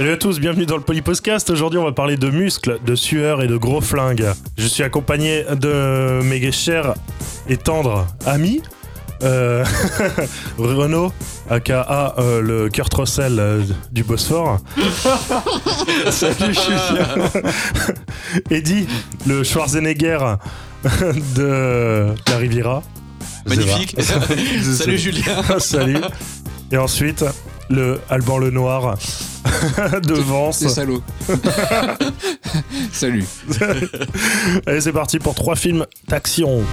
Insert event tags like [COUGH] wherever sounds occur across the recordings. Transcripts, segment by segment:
Salut à tous, bienvenue dans le Polypodcast. Aujourd'hui, on va parler de muscles, de sueur et de gros flingues. Je suis accompagné de mes chers et tendres amis. Euh, [LAUGHS] Renaud, aka euh, le Kurt Russell euh, du Bosphore. [LAUGHS] Salut Julien. [LAUGHS] Eddie, le Schwarzenegger de la Riviera. Magnifique. Salut Julien. Salut. Et ensuite, le Alban Lenoir [LAUGHS] de Vence. C'est salaud. [LAUGHS] Salut. Allez, c'est parti pour trois films d'action.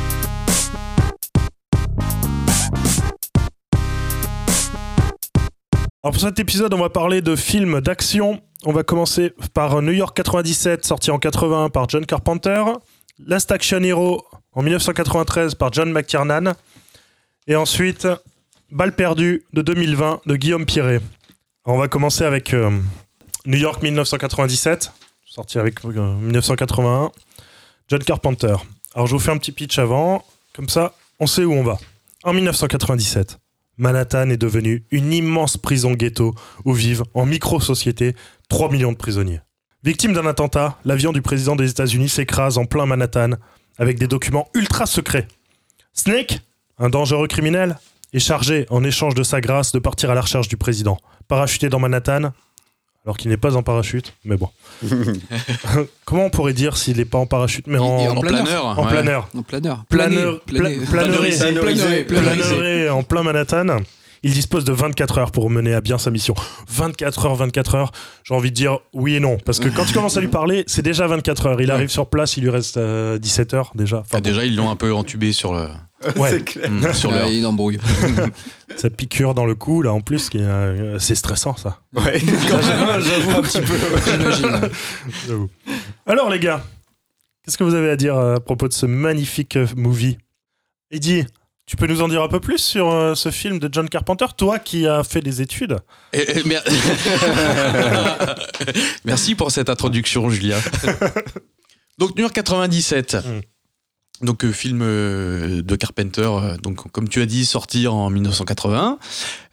Alors pour cet épisode, on va parler de films d'action. On va commencer par New York 97, sorti en 81 par John Carpenter. Last Action Hero en 1993 par John McTiernan. Et ensuite, Balle perdue de 2020 de Guillaume. Alors, on va commencer avec euh, New York 1997, sorti avec euh, 1981. John Carpenter. Alors je vous fais un petit pitch avant, comme ça on sait où on va. En 1997, Manhattan est devenue une immense prison ghetto où vivent en micro-société 3 millions de prisonniers. Victime d'un attentat, l'avion du président des États-Unis s'écrase en plein Manhattan avec des documents ultra secrets. Snake, un dangereux criminel, est chargé, en échange de sa grâce, de partir à la recherche du président. Parachuté dans Manhattan, alors qu'il n'est pas en parachute, mais bon. [LAUGHS] Comment on pourrait dire s'il n'est pas en parachute, mais en, en En planeur. planeur. en ouais. planeur En planeur. Planeur- Planer, pla- planer. planeuré. Planeuré, planeuré, planeuré. planeuré en plein Manhattan. Il dispose de 24 heures pour mener à bien sa mission. 24 heures, 24 heures. J'ai envie de dire oui et non. Parce que quand tu commences à lui parler, c'est déjà 24 heures. Il arrive sur place, il lui reste euh, 17 heures déjà. Enfin, Ah, déjà, ils l'ont un peu entubé sur le. ouais, Mm, sur Ah, leur. il embrouille. [LAUGHS] ça piqûre dans le cou, là, en plus, qui est, euh, c'est stressant, ça. Ouais, [LAUGHS] j'avoue un petit peu. J'imagine. J'avoue. Alors, les gars, qu'est-ce que vous avez à dire euh, à propos de ce magnifique euh, movie? Eddie, tu peux nous en dire un peu plus sur euh, ce film de John Carpenter Toi qui as fait des études. Et- et mer- [LAUGHS] Merci pour cette introduction, Julien. [LAUGHS] Donc, New York 97. Mm. Donc, euh, film euh, de Carpenter, donc, comme tu as dit, sorti en 1980,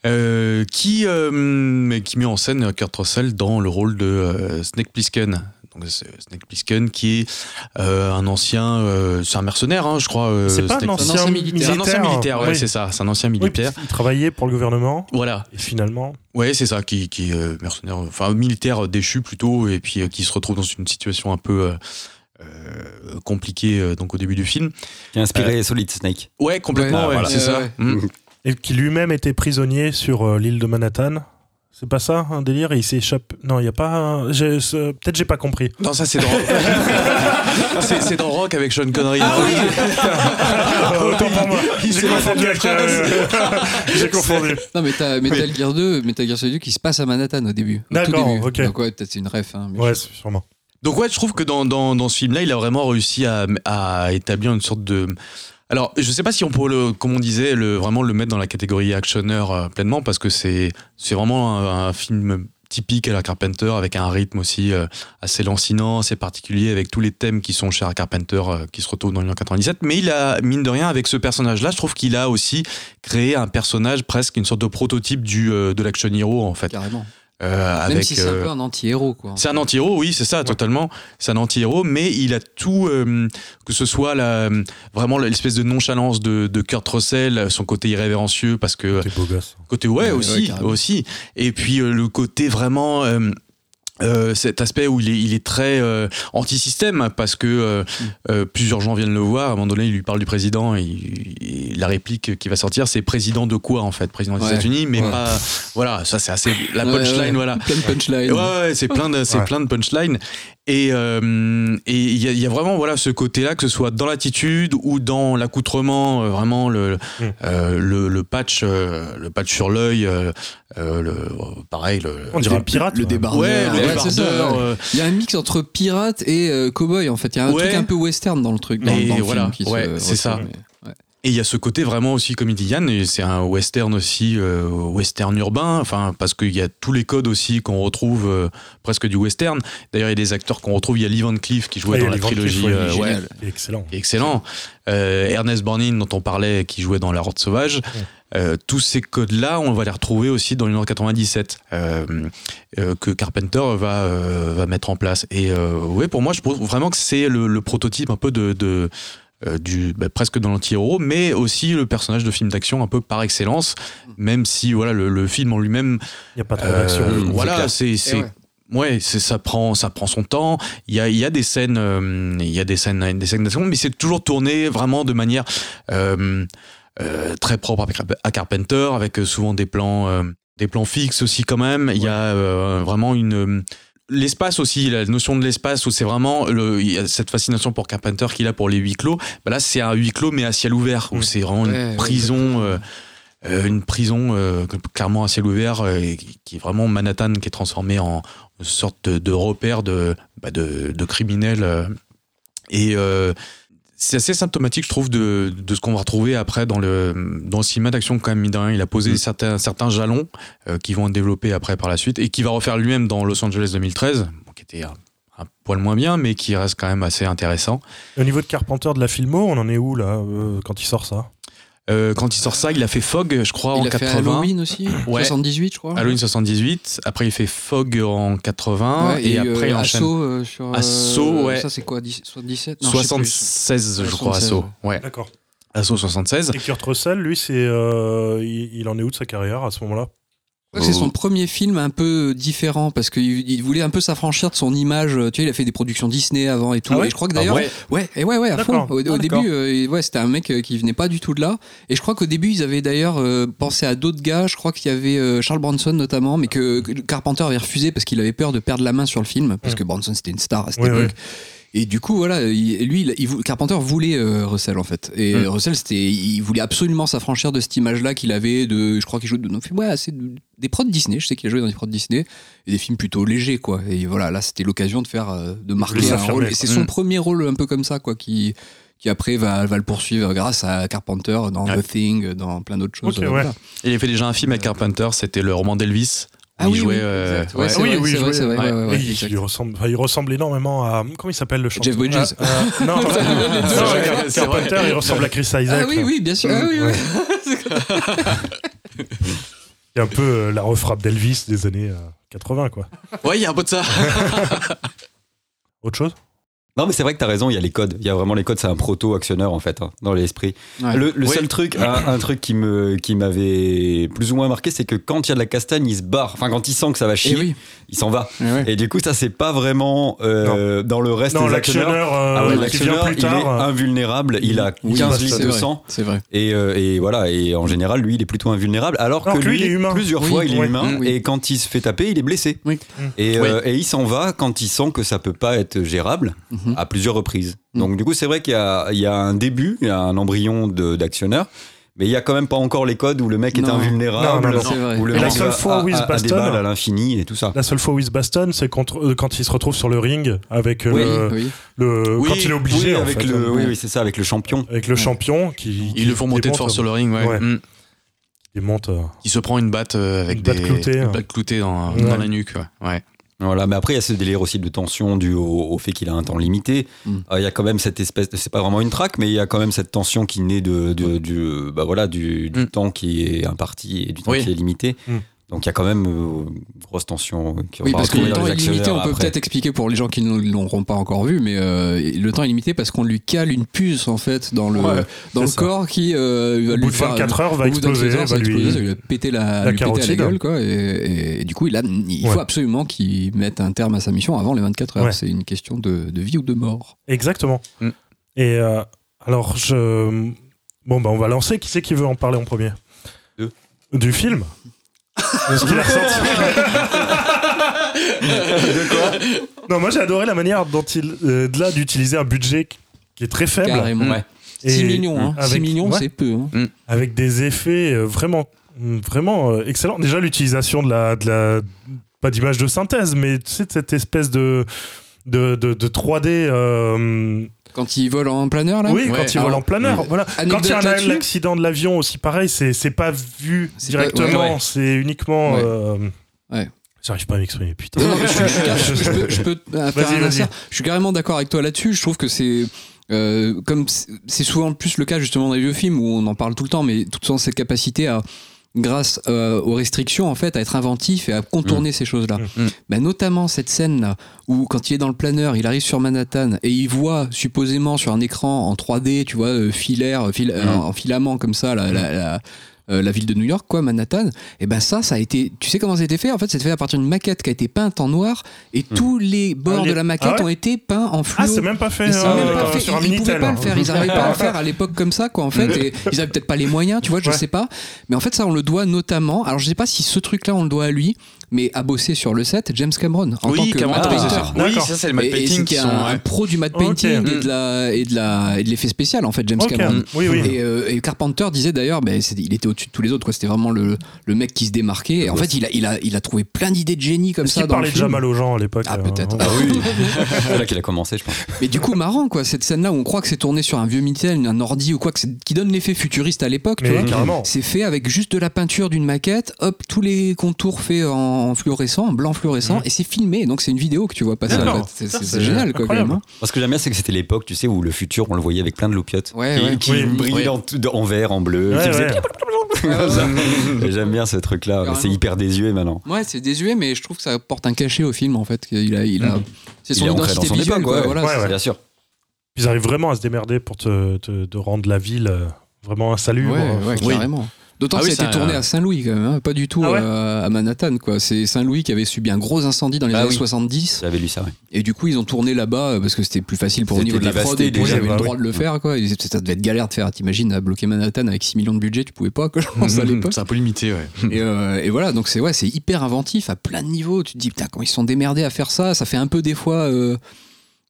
euh, qui, euh, qui met en scène Kurt Russell dans le rôle de euh, Snake Plissken. Donc, c'est Snake Plissken qui est euh, un ancien, euh, c'est un mercenaire, hein, je crois. euh, c'est pas un ancien, ancien militaire. C'est un ancien militaire, ouais, Oui. c'est ça, c'est un ancien Oui, militaire. il travaillait pour le gouvernement Voilà, et finalement. Ouais, c'est ça, qui, qui est euh, mercenaire, enfin militaire déchu plutôt, et puis euh, qui se retrouve dans une situation un peu euh, euh, compliquée euh, donc au début du film. Qui a inspiré Solid Snake. Ouais, complètement, Ouais, ouais, voilà. c'est ça. Ouais, Mm. Et qui lui-même était prisonnier sur euh, l'île de Manhattan. C'est pas ça un délire Et il s'échappe. Non, il y a pas. un- Peut-être j'ai pas compris. Non, ça c'est dans. [LAUGHS] c'est, dans Rock avec Sean Connery. Ah [LAUGHS] Autant pour moi. [LAUGHS] J'ai confondu avec. euh, J'ai confondu. Non, mais t'as Metal Gear 2, Metal Gear Solid 2 qui se passe à Manhattan au début. D'accord, ok. Donc, ouais, peut-être c'est une ref. Hein, Ouais, je- sûrement. Donc ouais, je trouve que dans, dans, dans ce film-là, il a vraiment réussi à, à établir une sorte de... Alors, je sais pas si on pourrait, le, comme on disait, vraiment le mettre dans la catégorie actionneur euh, pleinement, parce que c'est vraiment un, film typique à la Carpenter, avec un rythme aussi euh, assez lancinant, assez particulier, avec tous les thèmes qui sont chers à Carpenter, euh, qui se retrouvent dans 1997. Mais il a, mine de rien, avec ce personnage-là, je trouve qu'il a aussi créé un personnage presque une sorte de prototype du, de l'action hero, en fait. Carrément. Euh, Même avec, si c'est un euh, peu un anti-héros, quoi. c'est un anti-héros, oui, c'est ça, totalement. C'est un anti-héros, mais il a tout, euh, que ce soit la, vraiment l'espèce de nonchalance de, de Kurt Russell, son côté irrévérencieux, parce que T'es beau gosse. côté ouais, aussi, aussi, et puis euh, le côté vraiment. Euh, cet aspect où il est, il est très euh, anti-système parce que euh, euh, plusieurs gens viennent le voir. À un moment donné, il lui parle du président et, et la réplique qui va sortir, c'est président de quoi en fait? Président des Ouais. États-Unis, mais Ouais. pas. Voilà, ça c'est assez. La punchline, ouais, voilà. Plein de punchline. Ouais, ouais, c'est plein de, c'est plein de punchlines. Et euh, et il y, a- il y a vraiment voilà ce côté-là, que ce soit dans l'attitude ou dans l'accoutrement, euh, vraiment le, Mm. euh, le le patch, euh, le patch sur l'œil, euh, euh, le pareil le. On dirait un pirate. Le débardeur. Ouais, le Ouais, euh, Il y a un mix entre pirate et euh, cowboy en fait. Il y a un Ouais. truc un peu western dans le truc. Dans, Et dans le voilà, film qui se ouais, c'est ça. retrouve, mais- ouais. Et il y a ce côté vraiment aussi, comme il dit Yann, c'est un western aussi, euh, western urbain, enfin, parce qu'il y a tous les codes aussi qu'on retrouve euh, presque du western. D'ailleurs, il y a des acteurs qu'on retrouve. Il y a Lee Van Cleef qui jouait dans la Van trilogie. euh, ouais, excellent. excellent. Euh, Ernest Borgnine, dont on parlait, qui jouait dans La Horde Sauvage. euh, tous ces codes-là, on va les retrouver aussi dans le 97 euh, euh, que Carpenter va, euh, va mettre en place. Et euh, ouais, pour moi, je trouve vraiment que c'est le, le prototype un peu de, de euh, du bah, presque de l'anti-héros, mais aussi le personnage de film d'action un peu par excellence, même si voilà le, le film en lui-même, Il n'y a pas trop euh, d'action. c'est voilà, c'est c'est ouais. Ça prend ça prend son temps. Il y a il y a des scènes euh, il y a des scènes des scènes d'action, mais c'est toujours tourné vraiment de manière euh, euh, très propre à Carp- à Carpenter, avec euh, souvent des plans euh, des plans fixes aussi quand même. Il y a euh, vraiment une L'espace aussi, la notion de l'espace où c'est vraiment le, il y a cette fascination pour Carpenter qu'il a pour les huis clos. Bah là, c'est un huis clos mais à ciel ouvert où Mm. c'est vraiment Ouais, une prison, euh, euh, une prison euh, clairement à ciel ouvert euh, qui est vraiment Manhattan qui est transformé en une sorte de, de repère de, bah, de, de criminels. et c'est assez symptomatique, je trouve, de, de ce qu'on va retrouver après dans le, dans le cinéma d'action, quand même, mine de rien. Il a posé Mm. certains, certains jalons euh, qui vont être développés après par la suite et qui va refaire lui-même dans Los Angeles 2013, bon, qui était un, un poil moins bien, mais qui reste quand même assez intéressant. Au niveau de Carpenter de la filmo, on en est où là euh, quand il sort ça? Euh, quand il sort ça, il a fait Fog, je crois, Il en a fait 80. Halloween aussi, Ouais. 78 je crois. Halloween 78. Après, il fait Fog en 80. Ouais, et, euh, après, il enchaîne. Assaut euh, sur. euh, Assaut, ouais. Ça c'est quoi 10 77 Non, je sais plus. 76, je crois, 76, Assaut. Ouais, D'accord. Assaut 76. Et Kurt Russell, lui, c'est, euh, il, il en est où de sa carrière à ce moment-là? C'est Oh. son premier film un peu différent parce qu'il il voulait un peu s'affranchir de son image. Tu vois, il a fait des productions Disney avant et tout. Ah ouais et je crois que Ah d'ailleurs, ouais ouais, et ouais, ouais, à fond. Au, au Ah, début, euh, ouais, c'était un mec euh, qui venait pas du tout de là. Et je crois qu'au début, ils avaient d'ailleurs euh, pensé à d'autres gars. Je crois qu'il y avait euh, Charles Bronson notamment, mais que, que Carpenter avait refusé parce qu'il avait peur de perdre la main sur le film parce Mm. que Bronson c'était une star à cette Oui, époque. Et du coup, voilà, il- lui, il, il vou- Carpenter voulait euh, Russell en fait. Et Mm. Russell, c'était, il voulait absolument s'affranchir de cette image-là qu'il avait de, je crois qu'il jouait de, non, ouais, assez de- des prods Disney. Je sais qu'il a joué dans des prods Disney et des films plutôt légers, quoi. Et voilà, là, c'était l'occasion de faire, euh, de marquer un rôle. Et c'est son Mm. premier rôle un peu comme ça, quoi, qui, qui après va, va le poursuivre grâce à Carpenter dans Ouais. The Thing, dans plein d'autres choses. Ok, euh, ouais. Il a fait déjà un film avec Carpenter, c'était le roman d'Elvis. Ah il oui, jouait, oui, euh. Ouais, Ah oui, vrai, oui, vrai, vrai, ouais. ouais, il, il ressemble, enfin, il ressemble énormément à. Comment il s'appelle le chanteur Jeff Bridges. Ah, euh, Non, [LAUGHS] Carpenter, il ressemble à Chris Isaac. Ah oui, oui, bien sûr. Ah oui, oui. [LAUGHS] C'est un peu euh, la refrappe d'Elvis des années euh, 80, quoi. Ouais, il y a un peu de ça. Autre chose? Non, mais c'est vrai que t'as raison, il y a les codes. Il y a vraiment les codes, c'est un proto-actionneur en fait, hein, dans l'esprit. Ouais. Le, seul truc, un, un truc qui me qui m'avait plus ou moins marqué, c'est que quand il y a de la castagne, il se barre. Enfin, quand il sent que ça va Et chier, oui. il s'en va. Eh. Et du coup, ça, c'est pas vraiment euh, dans le reste Non, des actionneurs. l'actionneur euh, Ah ouais, l'actionneur, plus il est invulnérable. Il a Oui, 15 c'est litres de sang. C'est vrai. Et, euh, et voilà, et en général, lui, il est plutôt invulnérable. Alors, que lui, lui, il est humain. plusieurs Oui, fois, il est humain. Oui. Et quand il se fait taper, il est blessé. Oui. Et, Oui. et il s'en va quand il sent que ça peut pas être gérable Mhm. à plusieurs reprises. Mm. Donc, du coup, c'est vrai qu'il y a, il y a un début, il y a un embryon de- d'actionneur. Mais il y a quand même pas encore les codes où le mec est Non. invulnérable, Non, non, non. C'est vrai. où le la seule a- fois où il a- se a des bastonne- balles à l'infini et tout ça. La seule fois où il se bastonne, c'est quand, euh, quand il se retrouve sur le ring avec euh, Oui, le, oui. le- Oui, quand il est obligé oui, en avec fait, le, hein, oui, c'est ça, avec le champion. avec le champion qui, Ils le font monter de force sur le ring, ouais. Ouais. Mm. Il monte. euh, Il se prend une batte euh, avec Une batte des cloutée, hein. batte cloutée dans, Ouais. dans la nuque. Ouais. ouais. Voilà, mais après il y a ce délire aussi de tension dû au, au fait qu'il a un temps limité. Mm. Euh, Il y a quand même cette espèce, de- c'est pas vraiment une traque, mais il y a quand même cette tension qui naît de, de- du, bah voilà, du, du Mm. temps qui est imparti et du temps Oui. qui est limité. Mm. Donc il y a quand même euh, une grosse tension qui Oui, parce que le temps est limité, on peut peut-être expliquer pour les gens qui ne l'auront pas encore vu, mais euh, le temps est limité parce qu'on lui cale une puce en fait dans le, Ouais, dans le ça. corps qui euh, va Au lui bout de faire 24 heures, va au bout de 24 exploser. heures, ça va va lui- exploser, pété la, la lui péter à la carotide. gueule quoi. Et, et- et du coup, il, a, il faut absolument qu'il mette un terme à sa mission avant les 24 heures. Ouais. C'est une question de, de vie ou de mort. Exactement. Mm. Et euh, alors, je. Bon, bah, on va lancer. Qui c'est qui veut en parler en premier? Deux. Du film? De ce qu'il a [LAUGHS] ressenti. de quoi Non, moi j'ai adoré la manière dont il. euh, de là, d'utiliser un budget qui est très faible. Carrément. Ouais. 6 Et millions, hein. 6 avec- millions, ouais. c'est peu. hein. avec des effets euh, vraiment vraiment euh, excellents déjà l'utilisation de la de la pas d'image de synthèse mais tu sais de cette espèce de de, de, de 3D euh, Quand il vole en planeur là. oui Ouais. quand il vole Alors, en planeur euh, voilà quand il y a un l'accident de l'avion aussi pareil c'est pas vu directement ouais, c'est uniquement Ouais. euh, Ouais. j'arrive pas à m'exprimer putain Non, non, mais je, peux, je peux, [LAUGHS] faire Vas-y, un vas-y. insert. Je suis carrément d'accord avec toi là-dessus. Je trouve que c'est euh, comme c'est c'est souvent plus le cas justement dans les vieux films où on en parle tout le temps, mais tout le temps cette capacité à grâce euh, aux restrictions en fait à être inventif et à contourner ces choses-là. Mm. Bah, notamment cette scène là où quand il est dans le planeur, il arrive sur Manhattan et il voit supposément sur un écran en 3D, tu vois, euh, filaire, fil- euh, en filament comme ça la, la, la- euh, la ville de New York, quoi, Manhattan, et ben ça, ça a été. Tu sais comment ça a été fait? En fait, c'est fait à partir d'une maquette qui a été peinte en noir et tous les bords Ah, de la maquette ah ouais ont été peints en fluo. Ah, c'est même pas fait euh, même pas fait. sur Ils- Minitel. pouvaient pas le faire, ils n'arrivaient pas à le [LAUGHS] faire à l'époque comme ça, quoi, en fait. Et [LAUGHS] ils avaient peut-être pas les moyens, tu vois, je Ouais. sais pas. Mais en fait, ça, on le doit notamment. Alors, je sais pas si ce truc-là, on le doit à lui, mais à bosser sur le set, James Cameron en tant Oui, que Cameron, matte oui, painter. c'est ça. D'accord. Oui, ça c'est le et painting c'est qui est un, pro du matte Ok. painting Mm. et de la et de la et de l'effet spécial en fait James. Cameron. Oui, oui. Et, euh, et Carpenter disait d'ailleurs, c'est- il était au-dessus de tous les autres. quoi. C'était vraiment le, le mec qui se démarquait. Et en fait, il a, il, a, il a trouvé plein d'idées de génie comme ça le parlait déjà mal aux gens à l'époque Ah, euh, peut-être. Ah oui, [LAUGHS] c'est là qu'il a commencé, je pense. Mais du coup, marrant, quoi. Cette scène-là où on croit que c'est tourné sur un vieux Minitel, un ordi ou quoi, que c'est- qui donne l'effet futuriste à l'époque. C'est fait avec juste de la peinture d'une maquette, hop, tous les contours faits en fluorescent, en blanc fluorescent, et c'est filmé. Donc c'est une vidéo que tu vois passer. en fait. C'est- génial, quoi, quand même. hein. Parce que j'aime bien, c'est que c'était l'époque, tu sais, où le futur, on le voyait avec plein de loupiottes. Ouais, qui, ouais. qui Oui. brillaient en, en vert, en bleu. J'aime bien ce truc-là. C'est hyper désuet maintenant. Ouais, c'est désuet, mais je trouve que ça apporte un cachet au film, en fait. Il a, il a, Mm. c'est Il son ancré identité dans son visuelle, époque, quoi. ouais. Voilà, Ouais, c'est- ouais. Bien sûr. Ils arrivent vraiment à se démerder pour te, te- te rendre la ville euh, vraiment insalubre. Ouais, ouais, Oui. carrément. D'autant Ah que oui, ça a été tourné euh, à Saint-Louis quand même, hein, pas du tout Ah ouais euh, à Manhattan. quoi. C'est Saint-Louis qui avait subi un gros incendie dans les Ah années oui. 70. J'avais lu ça, ouais. Et du coup, ils ont tourné là-bas euh, parce que c'était plus facile pour au niveau de la prod et puis ils avaient bah le oui. droit de le faire. Quoi. Et ça devait être galère de faire. T'imagines, à bloquer Manhattan avec 6 millions de budget, tu pouvais pas, quoi, je pense, à l'époque. C'est un peu limité, ouais. Et, euh, et voilà, donc c'est ouais, c'est hyper inventif à plein de niveaux. Tu te dis, putain, quand ils se sont démerdés à faire ça, ça fait un peu des fois euh,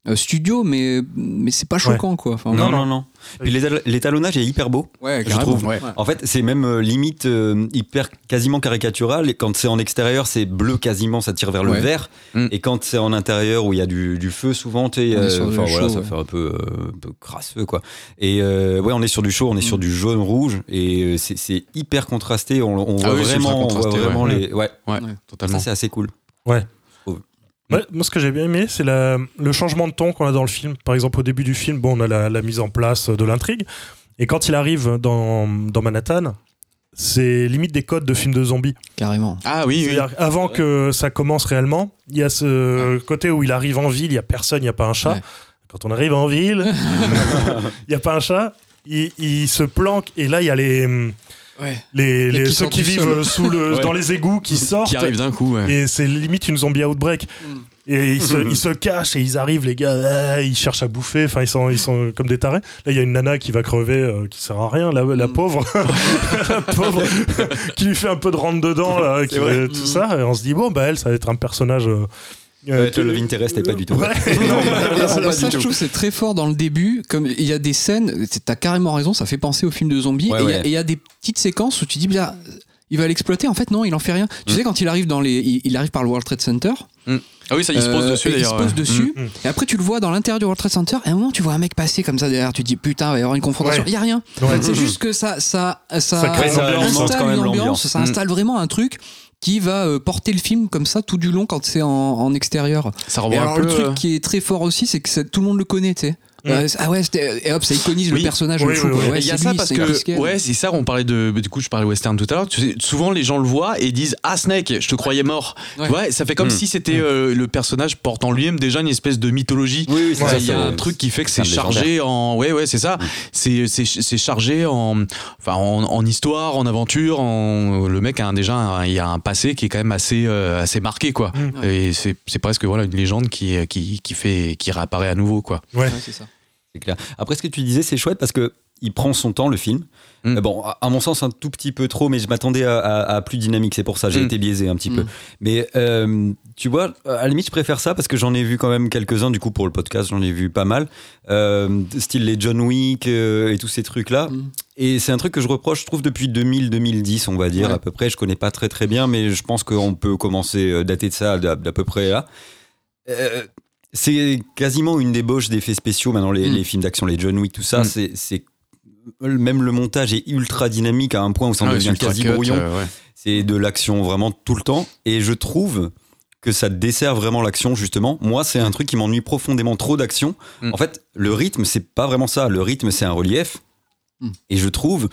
euh, studio, mais, mais c'est pas choquant, quoi. Enfin, Non, voilà. non, non. Puis l'étal- l'étalonnage est hyper beau. Ouais, Je trouve, Ouais. En fait, c'est même euh, limite euh, hyper quasiment caricatural. Et quand c'est en extérieur, c'est bleu quasiment, ça tire vers le Ouais. vert. Mm. Et quand c'est en intérieur où il y a du, du feu, souvent, tu euh, voilà, chaud, ça fait un peu, euh, un peu crasseux, quoi. Et euh, ouais, on est sur du chaud, on est sur Mm. du jaune rouge, et euh, c'est hyper contrasté. On, on Ah voit oui, vraiment, on voit vraiment ouais. les. Ouais, Ouais, Ouais. totalement. ça c'est assez cool. Ouais, moi, ce que j'ai bien aimé, c'est le changement de ton qu'on a dans le film. Par exemple, au début du film, bon, on a la, la mise en place de l'intrigue. Et quand il arrive dans, dans Manhattan, c'est limite des codes de films de zombies. Carrément. Ah oui, oui. C'est-à-dire, Avant que ça commence réellement, il y a ce côté où il arrive en ville, il n'y a personne, il n'y a pas un chat. Ouais. Quand on arrive en ville, [LAUGHS] il n'y a pas un chat. Il, il se planque et là il y a les, Ouais. les, Les les- qui ceux qui vivent euh, sous le, Ouais. dans les égouts qui sortent Qui arrive d'un coup, ouais. et c'est limite une zombie outbreak. Mm. Et ils se, ils se cachent et ils arrivent, les gars, ah, ils cherchent à bouffer, enfin ils sont, ils sont comme des tarés. Là, il y a une nana qui va crever, euh, qui sert à rien, la, la Mm. pauvre, [LAUGHS] la pauvre, qui lui fait un peu de rentre dedans, [LAUGHS] là, qui, vrai. tout Mm. ça. Et on se dit, bon, bah elle, ça va être un personnage. euh, euh, le Love Interest, et pas du tout. Ouais, [LAUGHS] non, ça, je trouve c'est très fort dans le début. Comme il y a des scènes, t'as carrément raison, ça fait penser au film de zombies. Ouais, et il y a- ouais. et il y, a des petites séquences où tu dis, bien, il va l'exploiter. En fait, non, il en fait rien. Tu Mm. sais, quand il arrive dans les, il, il arrive par le World Trade Center. Ah oui, ça, il se pose euh, dessus. Il se pose ouais. dessus. Mm, mm. Et après, tu le vois dans l'intérieur du World Trade Center. Et à un moment, tu vois un mec passer comme ça derrière. Tu te dis, putain, il va y avoir une confrontation. Ouais. Il y a rien. Ouais. C'est juste que ça, ça, ça, Ça crée une Ça ambiance, alimente installe une ambiance. Ça Mm. installe vraiment un truc qui va euh, porter le film comme ça tout du long quand c'est en, en extérieur. Ça alors un peu. le truc euh, qui est très fort aussi, c'est que ça- tout le monde le connaît, tu sais. Mm. Euh, ah ouais, c'était- et hop, ça iconise Oui. le personnage Oui, le fou. oui, quoi. oui. Ouais, Et il y a ça lui, parce que ouais c'est ça on parlait de du coup je parlais western tout à l'heure Tu sais, souvent les gens le voient et disent ah Snake je te croyais mort Ouais. ça fait comme Mm. si c'était euh, le personnage porte en lui-même déjà une espèce de mythologie Oui, oui, c'est Ouais, ça. il y a un truc qui fait que c'est chargé en ouais ouais c'est ça Mm. c'est c'est chargé en enfin en, en histoire en aventure en le mec a un- déjà un- il y a un passé qui est quand même assez euh, assez marqué quoi Mm. et c'est c'est presque voilà une légende qui qui qui fait qui réapparaît à nouveau quoi Ouais. Ouais, c'est ça. C'est clair. Après, ce que tu disais, c'est chouette parce que il prend son temps, le film. Mm. Euh, Bon, à, mon sens, un tout petit peu trop, mais je m'attendais à, à- à plus dynamique. C'est pour ça, j'ai Mm. été biaisé un petit Mm. peu. Mais euh, tu vois, à la limite, je préfère ça parce que j'en ai vu quand même quelques-uns. Du coup, pour le podcast, j'en ai vu pas mal. Euh, style les John Wick euh, et tous ces trucs-là. Mm. Et c'est un truc que je reproche, je trouve, depuis 2000-2010, on va dire, Ouais. à peu près. Je connais pas très très bien, mais je pense qu'on peut commencer à dater de ça d'à d'à peu près là. Euh, c'est quasiment une débauche d'effets spéciaux maintenant, les, Mm. les films d'action, les John Wick, tout ça. Mm. c'est Même le montage est ultra dynamique à un point où ça en Ah devient quasi cut, brouillon. euh, ouais. C'est de l'action vraiment tout le temps. Et je trouve que ça dessert vraiment l'action justement. Moi, c'est un truc qui m'ennuie profondément trop d'action. Mm. En fait, le rythme, c'est pas vraiment ça. Le rythme, c'est un relief. Mm. Et je trouve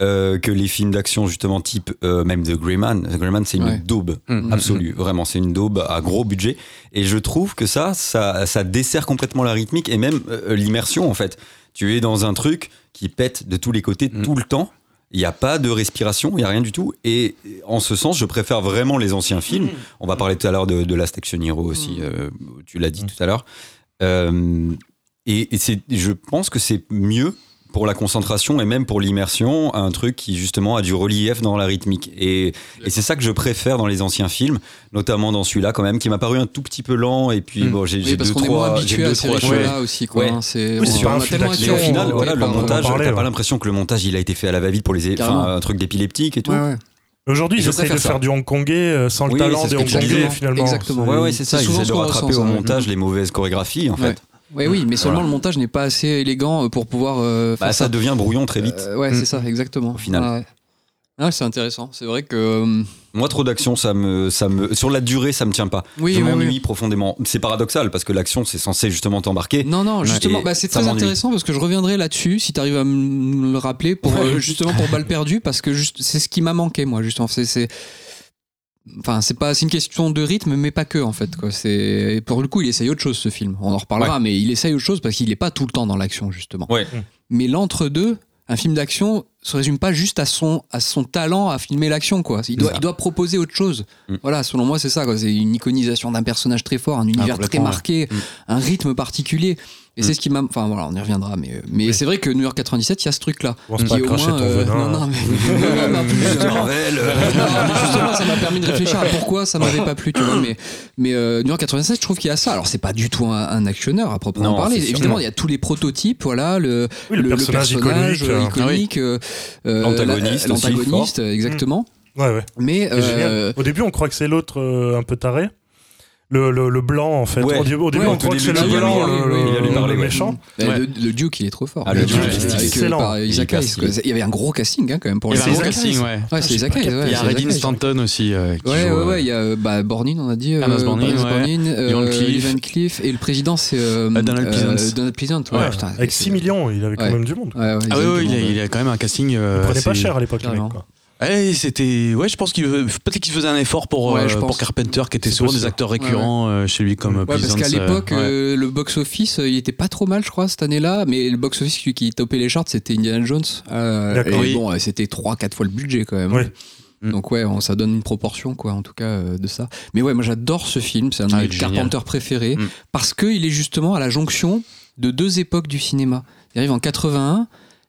euh, que les films d'action justement type euh, même The Greyman, The Greyman, c'est une Ouais. daube Mm. absolue. Vraiment, c'est une daube à gros budget. Et je trouve que ça, ça, ça dessert complètement la rythmique et même euh, l'immersion en fait. Tu es dans un truc qui pète de tous les côtés Mm. tout le temps. Il n'y a pas de respiration, il n'y a rien du tout. Et en ce sens, je préfère vraiment les anciens films. On va parler tout à l'heure de, de Last Action Hero aussi, tu l'as dit tout à l'heure. Et et je pense que c'est mieux pour la concentration et même pour l'immersion, un truc qui justement a du relief dans la rythmique. Et, et c'est ça que je préfère dans les anciens films, notamment dans celui-là quand même, qui m'a paru un tout petit peu lent. Et puis Mm. bon, j'ai, Oui, deux qu'on est moins trois, j'ai habitué deux à ces trois choses. aussi. Quoi, Ouais. hein, c'est, Oui, Et au final, Ouais, le montage, t'as pas l'impression que le montage il a été fait à la va-vite pour les, enfin, un truc d'épileptique et tout. Ouais, ouais. Aujourd'hui, Et ils je essayent de ça. faire du hongkongais euh, sans le Oui, talent c'est ce des hongkongais finalement. Exactement. Ouais, ouais, c'est ça. Ils essaient de rattraper au montage les mauvaises chorégraphies en fait. Ouais, oui, mais seulement Voilà. le montage n'est pas assez élégant pour pouvoir euh, faire Bah, ça devient brouillon très vite. Euh, ouais, Mm. c'est ça, exactement. Au final. Ouais. Ah, c'est intéressant. C'est vrai que. euh, Moi, trop d'action, ça me, ça me, sur la durée, ça me tient pas. Oui, je oui, m'ennuie oui. profondément. C'est paradoxal parce que l'action, c'est censé justement t'embarquer. Non, non, justement, bah, c'est très intéressant parce que je reviendrai là-dessus si tu arrives à me le rappeler pour euh, justement pour balle perdue parce que juste c'est ce qui m'a manqué moi justement c'est c'est enfin c'est pas c'est une question de rythme mais pas que en fait quoi. C'est pour le coup il essaye autre chose ce film. On en reparlera mais il essaye autre chose parce qu'il est pas tout le temps dans l'action justement. Ouais. mais l'entre deux un film d'action se résume pas juste à son à son talent à filmer l'action quoi. Il doit il doit proposer autre chose. Mm. voilà selon moi c'est ça quoi. C'est une iconisation d'un personnage très fort un univers très ouais. marqué Mm. un rythme particulier et c'est ce qui m'a enfin voilà on y reviendra mais mais Oui. c'est vrai que New York 97 il y a ce truc là Commence pas à cracher ton venin. non non mais, [LAUGHS] justement, euh, ça m'a permis de réfléchir à pourquoi ça m'avait pas plu, tu vois. Mais, mais euh, New York 87, je trouve qu'il y a ça. Alors, c'est pas du tout un, un actionneur à proprement Non, parler. Évidemment, il y a tous les prototypes, voilà, le, Oui, le personnage iconique, euh, euh, iconique, euh, euh, L'antagoniste l'antagoniste, exactement. Ouais, ouais. Mais euh, Au début, on croit que c'est l'autre euh, un peu taré. Le, le, le blanc, en fait. Ouais. Au début, Ouais, on croit que c'est le blanc, le, oui, oui, le- il allait parler, le ouais. méchant. Ouais. le, le Duke, il est trop fort. Ah, le Le Duke, Duke, il est avec, euh, excellent. par Il Isaac. Il y avait un gros casting hein, quand même pour Il y le avait un film. gros casting, ouais. Ouais, c'est Isaac Hayes. ouais, Il y a c'est Redin Isaac. Stanton aussi. euh, qui Ouais, joue, ouais, euh, ouais, il y a euh, bah, Bornin, on a dit. Anas euh, Bornin, Anas. Bornin, euh, Ivan Cliff. Et le président, c'est euh, Euh, Donald Pleasance. Donald putain, avec c'est- 6 millions, il avait quand même du monde. Ah oui, il, a, quand même un casting. Il euh, prenait pas cher à l'époque, Ouais, c'était. Ouais, je pense qu'il peut-être qu'il faisait un effort pour Ouais, euh, pour Carpenter, qui était souvent des acteurs récurrents euh, chez lui comme Ouais, parce Pleasance, qu'à euh, l'époque, ouais. euh, le box-office, euh, il était pas trop mal, je crois, cette année-là. Mais le box-office celui qui topait les charts, c'était Indiana Jones. Euh, D'accord. et Oui. bon, euh, c'était 3-4 fois le budget quand même. Mm. Donc ouais, on- ça donne une proportion, quoi, en tout cas, euh, de ça. Mais ouais, moi j'adore ce film, c'est un de Ah, mes il. Carpenter préférés, Mm. parce qu'il est justement à la jonction de deux époques du cinéma. Il arrive en 81,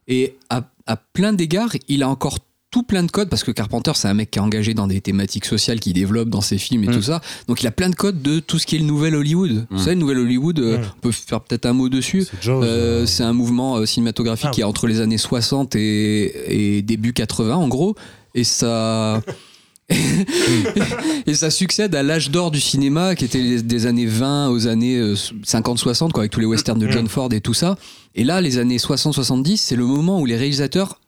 et à, à plein d'égards, il a encore tout plein de codes, parce que Carpenter, c'est un mec qui est engagé dans des thématiques sociales qu'il développe dans ses films et Mm. tout ça. Donc il a plein de codes de tout ce qui est le nouvel Hollywood. Vous savez, le nouvel Hollywood, euh, Mm. on peut faire peut-être un mot dessus. C'est. Euh, euh, un mouvement euh, cinématographique Ah, qui est entre les années 60 et, et début 80 en gros et ça [LAUGHS] [LAUGHS] et ça succède à l'âge d'or du cinéma qui était des années 20 aux années 50-60 quoi avec tous les westerns de John Ford et tout ça et là les années 60-70 c'est le moment où les réalisateurs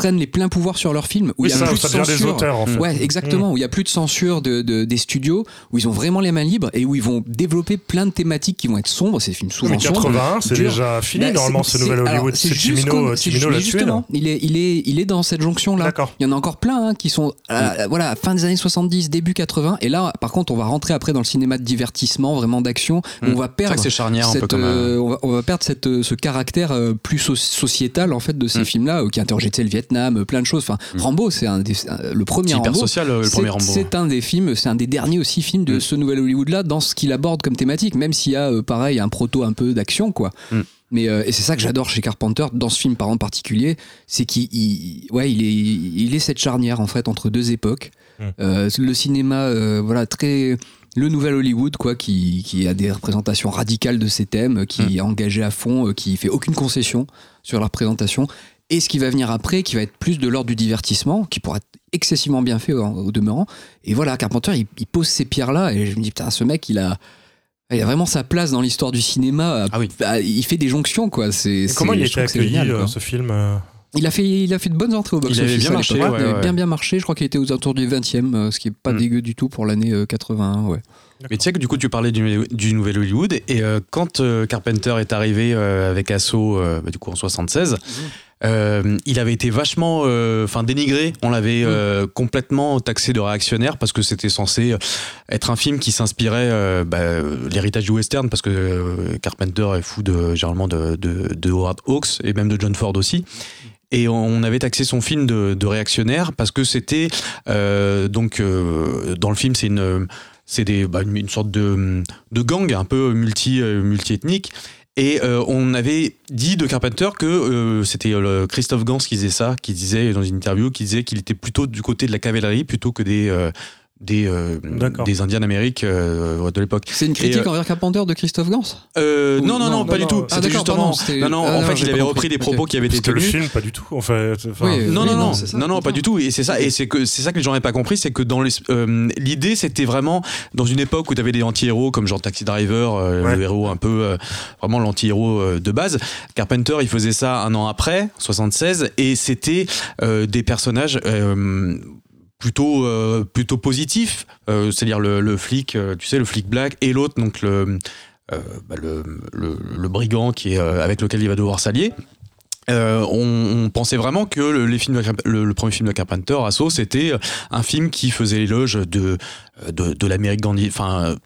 prennent les pleins pouvoirs sur leurs films où Oui, il y a ça, plus ça de censure auteurs, en fait. Ouais, exactement. Où il y a plus de censure de, de- des studios, où ils ont vraiment les mains libres et où ils vont développer plein de thématiques qui vont être sombres. C'est films souvent mais sombres. 81, c'est déjà fini, Bah, normalement, ce nouvel Hollywood. c'est Chimino, euh, Chimino ju- l'a tué, là. justement, il est, il est, il est dans cette jonction-là. D'accord. Il y en a encore plein hein, qui sont à, voilà, fin des années 70, début 80. Et là, par contre, on va rentrer après dans le cinéma de divertissement, vraiment d'action. où Mm. On va perdre que c'est charnière un peu cette, comme. euh, un- on, va, on va perdre cette, euh, ce caractère euh, plus so- sociétal en fait de ces Mm. films-là, euh, qui sais, le Vietnam, plein de choses. Enfin, Rambo, c'est un le premier Rambo. social, euh, le C'est- premier Rambo. C'est un des films, c'est un des derniers aussi films de Mm. ce nouvel Hollywood-là dans ce qu'il aborde comme thématique, même s'il y a euh, pareil un proto un peu d'action quoi. Mm. Mais euh, et c'est ça que j'adore chez Carpenter dans ce film par en particulier, c'est qu'il il- ouais il est il est cette charnière en fait entre deux époques. Mm. Euh, le cinéma euh, voilà très le nouvel Hollywood quoi qui, qui a des représentations radicales de ces thèmes, qui Mm. est engagé à fond, qui fait aucune concession sur la représentation. Et ce qui va venir après, qui va être plus de l'ordre du divertissement, qui pourra être excessivement bien fait au, au demeurant. Et voilà, Carpenter, il, il pose ces pierres-là, et je me dis, putain, ce mec, il a, il a vraiment sa place dans l'histoire du cinéma. Ah oui. Bah, Il fait des jonctions, quoi. C'est, Et c'est- comment il a été trouve que c'est accueilli, génial, euh, ce film euh, Il a fait, il a fait de bonnes entrées au box Il avait bien marché, ouais, il avait ouais. bien bien marché. Je crois qu'il était aux alentours du 20e, euh, ce qui est pas Mm. dégueu du tout pour l'année euh, 81. Ouais. Mais tu sais que du coup, tu parlais du, du nouvel Hollywood, et euh, quand euh, Carpenter est arrivé euh, avec Asso, euh, bah, du coup en 76, euh, il avait été vachement euh, enfin dénigré. On l'avait euh, complètement taxé de réactionnaire parce que c'était censé être un film qui s'inspirait euh, bah, euh, l'héritage du western parce que euh, Carpenter est fou de généralement de, de, de Howard Hawks et même de John Ford aussi. Et on avait taxé son film de, de réactionnaire parce que c'était euh, donc euh, dans le film c'est une c'est des bah, une, une sorte de, de gang un peu multi euh, multi-ethnique et euh, on avait dit de Carpenter que euh, c'était euh, Christophe Gans qui disait ça, qui disait dans une interview, qui disait qu'il était plutôt du côté de la cavalerie plutôt que des des euh, des Indiens d'Amérique euh, de l'époque. C'est une critique Et, euh, envers Carpenter de Christophe Gans Euh, Ou- non, non, non, non, pas non, du non. tout. Ah, C'était justement. non, non, ah, en non, fait, il pas avait compris. repris des propos qui avaient été C'était le tenus. film, pas du tout. En fait, enfin, Oui, Non, non, Oui, non, non, c'est ça, non, non, c'est pas du tout. Et c'est ça, et c'est que c'est ça que les gens n'avaient pas compris, c'est que dans les- euh, l'idée, c'était vraiment dans une époque où tu avais des anti-héros comme genre Taxi Driver, euh, Ouais. le héros un peu euh, vraiment l'anti-héros euh, de base. Carpenter, il faisait ça un an après, 76, et c'était euh, des personnages. Plutôt euh, plutôt positifs euh, c'est-à-dire le, le flic euh, tu sais le flic black et l'autre donc le bah, le, le, le brigand qui est avec lequel il va devoir s'allier. On, on pensait vraiment que le, les films le, premier film de Carpenter, Asso, c'était un film qui faisait l'éloge de, de, de l'Amérique grandi, enfin,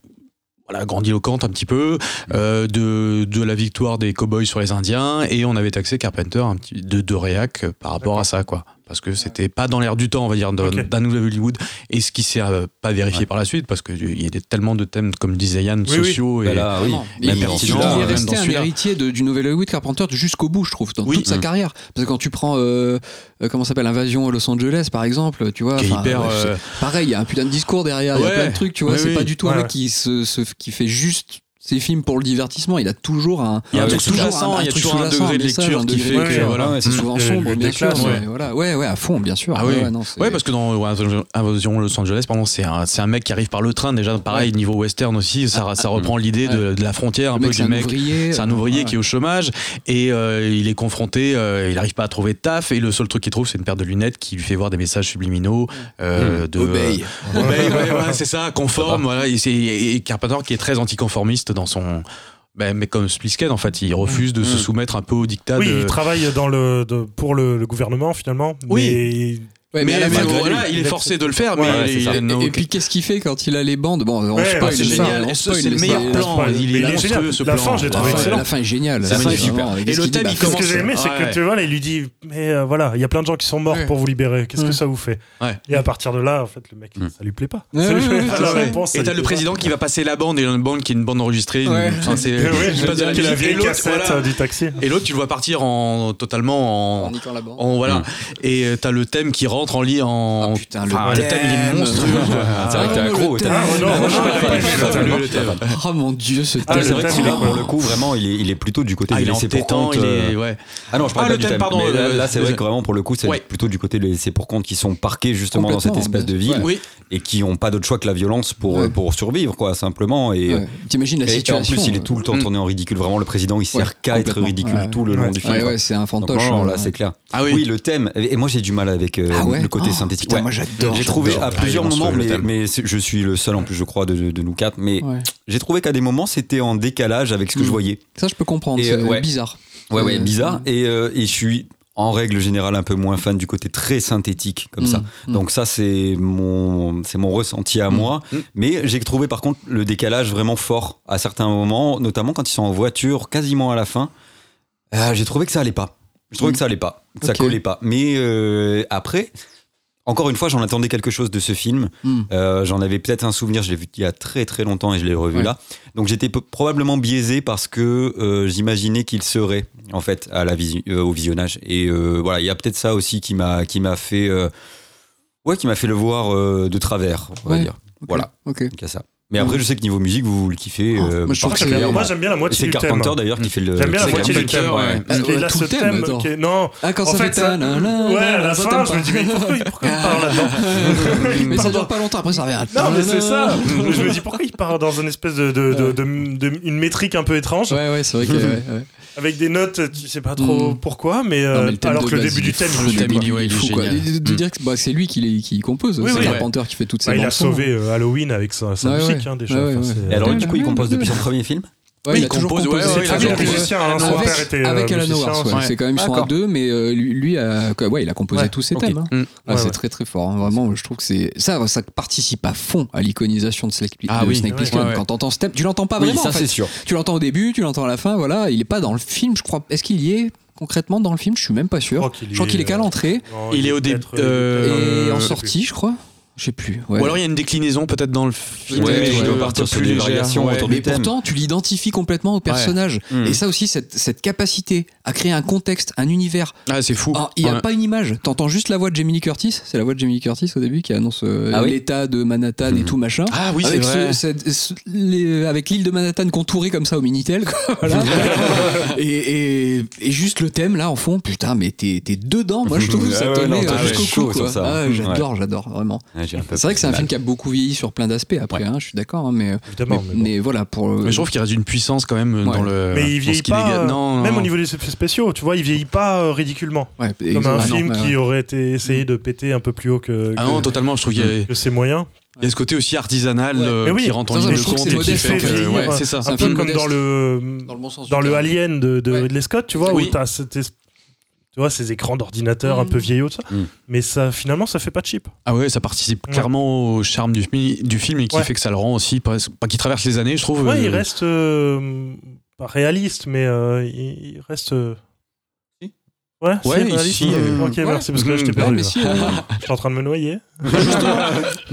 voilà, grandiloquente un petit peu, euh, de, de la victoire des cowboys sur les Indiens, et on avait taxé Carpenter un petit, de, de réac par rapport à ça, quoi. Parce que c'était pas dans l'air du temps, on va dire, d'un Ok. d'un nouvel Hollywood, et ce qui s'est euh, pas vérifié Ouais. par la suite, parce qu'il y a tellement de thèmes, comme disait Yann, Oui, oui. sociaux et. Bah là, oui. Il, il- il est resté dans un héritier de- du nouvel Hollywood Carpenter jusqu'au bout, je trouve, dans Oui. toute sa Mm. carrière. Parce que quand tu prends, euh, euh, comment ça s'appelle, Invasion à Los Angeles, par exemple, tu vois, hyper. ouais, euh, pareil, il y a un putain de discours derrière, il y a Ouais. plein de trucs, tu vois, Oui, c'est oui. pas du tout un Ouais. mec qui, se, se- qui fait juste ses films pour le divertissement, il a toujours un, Il y a un truc sous-jacent, il y a toujours un degré de lecture qui fait de que, voilà. C'est souvent sombre, bien sûr, voilà, ouais, ouais, à fond, bien sûr. Ah oui. Ouais, non, c'est- Ouais, parce que dans Invasion Los Angeles, pardon, c'est un, mec qui arrive par le train. Déjà, pareil, niveau western aussi, ça, ça reprend l'idée de, de la frontière, un peu du un mec. ouvrier. C'est un ouvrier qui est au chômage et euh, il est confronté, euh, il n'arrive pas à trouver de taf et le seul truc qu'il trouve, c'est une paire de lunettes qui lui fait voir des messages subliminaux euh, de Obey. euh, Obey, ouais, c'est ça, conforme. Voilà, et Carpenter qui est très anticonformiste dans son. Ben, mais comme Splisken, en fait, il refuse de se Mm. soumettre un peu au dictat Oui, de. il travaille dans le, de- pour le, le gouvernement finalement. Oui. mais- Ouais, mais mais voilà, lui, il est forcé de le faire, Ouais, mais ouais, il- c'est ça. il- Et, puis qu'est-ce qu'il fait quand il a les bandes Bon, on Ouais, mais c'est génial. c'est le meilleur plan. Il est monstrueux génial. ce La plan. fin, je l'ai trouvé la, fin, excellent. la fin est géniale. C'est avec Et le thème, bah, il Ce que commence- j'ai aimé, c'est que tu vois, il lui dit Mais euh, voilà, il y a plein de gens qui sont morts pour vous libérer. Qu'est-ce que ça vous fait. Et à partir de là, en fait, le mec, Mm. ça lui plaît pas. Pas, Et t'as le pas. président qui va passer la bande et une bande qui est une bande enregistrée. Du taxi. Et l'autre, tu le vois partir en totalement en, En niquant la bande. en- voilà. Et t'as le thème qui rentre en lit en. Ah, putain, le Enfin, le thème, il est monstrueux. Ah, c'est vrai que t'es accro. Ah, Oh mon dieu, ce Ah, thème. c'est vrai que pour le coup, vraiment, il est, il est plutôt du côté Ah, de il est laisser pour compte. il euh. Ah non, je parle pas le du thème, là, euh, là, c'est vrai que vraiment, pour le coup, c'est plutôt du côté de laisser pour compte qui sont parqués justement dans cette espèce de ville et qui n'ont pas d'autre choix que la violence pour, survivre, quoi, simplement. Et. T'imagines la et en situation plus, il est euh, tout le temps Mm. tourné en ridicule. Vraiment, le président, il sert qu'à être ridicule tout le long du film. Ouais, c'est un fantoche. euh, là, c'est clair. Ah oui. Oui, le thème. Et moi, j'ai du mal avec euh, Ah ouais le côté Oh, synthétique. putain, Ouais. moi j'adore. J'ai trouvé à plusieurs Ah, moments, mais, je suis le seul en plus, je crois, de, de nous quatre. Mais Ouais. j'ai trouvé qu'à des moments, c'était en décalage avec ce que je voyais. Ça, je peux comprendre. C'est euh, ouais. bizarre. Ouais, ouais, Euh, bizarre. Et, euh, et je suis en règle générale un peu moins fan du côté très synthétique comme Mm, ça. mm. Donc ça c'est mon c'est mon ressenti à moi. Mais j'ai trouvé par contre le décalage vraiment fort à certains moments, notamment quand ils sont en voiture, quasiment à la fin. Euh, j'ai trouvé que ça allait pas. Je trouvais Mm. que ça allait pas, que ça Ok. collait pas. Mais euh, après. Encore une fois, j'en attendais quelque chose de ce film. Mm. Euh, j'en avais peut-être un souvenir, je l'ai vu il y a très très longtemps et je l'ai revu Ouais. là. Donc j'étais probablement biaisé parce que euh, j'imaginais qu'il serait en fait à la au visionnage. Et voilà, il y a peut-être ça aussi qui m'a qui m'a fait ouais qui m'a fait le voir de travers, on va dire. Voilà. Ok. Donc y a ça. Mais après, je sais que niveau musique, vous le kiffez. Ah, euh, moi, je c'est- particulièrement. Moi, j'aime bien la moitié c'est du thème. Carpenter d'ailleurs qui fait le. J'aime bien la C'est moitié du thème. ouais. Parce qu'il a tout ce thème, thème attends. qui est. Non, Ah, quand En ça fait, fait ça- ta- na- na- ouais, à la fin, je me dis, mais pourquoi, il- pourquoi il part là-dedans [LAUGHS] Mais ça dure pas longtemps, après ça revient. Non, mais c'est ça. je me dis, pourquoi il part dans une espèce de, une métrique un peu étrange, Ouais, ouais, c'est vrai que. avec des notes, tu sais pas trop Mm. pourquoi, mais, euh, alors que le début du thème, il le thème, il est- fou. De, de dire que bah, c'est lui qui, compose, Oui, c'est oui, Carpenter qui fait toutes ses Bah, il a sauvé euh, Halloween avec sa, musique ouais. hein, déjà. Ouais, ouais, Enfin, ouais. c'est- Et alors, du coup, il compose depuis son premier film Ouais, Oui, il a toujours compose, composé. ouais, ouais, il a musicien, hein, son avec, père était euh, avec Alan musicien Howard, ouais. c'est quand même son D'accord. A2, mais euh, lui, lui a, ouais, il a composé Ouais, tous ses ok. thèmes. hein. Mm. Ah, Ouais, c'est ouais. très très fort, hein. vraiment. Je trouve que c'est ça, ça participe à fond à l'iconisation de Snake, Ah de oui, Snake ouais, Plissken. ouais, ouais. Quand t'entends ce thème, tu l'entends pas Oui, vraiment. ça en fait. c'est sûr. Tu l'entends au début, tu l'entends à la fin. Voilà, il est pas dans le film, je crois. Est-ce qu'il y est concrètement dans le film? Je suis même pas sûr. Je crois qu'il est qu'à euh, l'entrée non, Il est au peut-être, euh, euh, et euh, en sortie, je crois. Je sais plus. ouais. Ou alors il y a une déclinaison peut-être dans le film. Ouais, mais il je- doit un partir sur plus des variations ouais. autour du Mais thème. pourtant, tu l'identifies complètement au personnage. Mm. Et ça aussi, cette, cette capacité à créer un contexte, un univers. Ah, c'est fou. Alors, il n'y a Ouais. pas une image. T'entends juste la voix de Jamie Lee Curtis. C'est la voix de Jamie Lee Curtis au début qui annonce euh, Ah oui l'état de Manhattan et Mhm. tout machin. Ah oui, c'est avec, vrai. ce- cette- ce- les- avec l'île de Manhattan contourée comme ça au Minitel. quoi, [LAUGHS] voilà. [LAUGHS] et, et, et juste le thème là en fond, putain, mais t'es t'es dedans. Moi je [LAUGHS] trouve que ça Ah ouais, te non, met toi, euh, jusqu'au cou. ça. Ah, j'adore, j'adore, vraiment. C'est vrai que c'est un film qui a beaucoup vieilli sur plein d'aspects après, hein, je suis d'accord, hein, mais, Évidemment, mais, mais bon. mais voilà, pour. Mais je trouve qu'il reste une puissance quand même dans Ouais. le. Mais il dans vieillit pas, dégage. euh, Non, même non. au niveau des effets spéciaux, tu vois, il vieillit pas euh, ridiculement. Ouais, Comme un ah non, film ouais, qui ouais. aurait été essayé de péter un peu plus haut que, Ah non, que, totalement. Je trouve qu'il y a, que ses moyens. il y a ce côté aussi artisanal euh, oui, qui rentre en ligne de compte et qui fait que. Ouais, c'est ça. Un peu comme dans le Dans le bon sens. dans du le terme. Alien de. Ridley Scott, tu vois, Oui. où t'as cette es- tu vois ces écrans d'ordinateur un Mm. peu vieillots, tout ça. Mm. Mais ça, finalement, ça fait pas cheap. Ah ouais, ça participe Ouais. clairement au charme du, film- du film et qui Ouais. fait que ça le rend aussi, pas qui traverse les années, je trouve. Ouais, il euh, reste euh, pas réaliste, mais euh, il, il reste. Euh, Ouais, si, Ouais, réaliste. ici, euh, ok, merci parce que là, je t'ai Ouais, perdu. si, euh, [LAUGHS] Je suis en train de me noyer. [LAUGHS]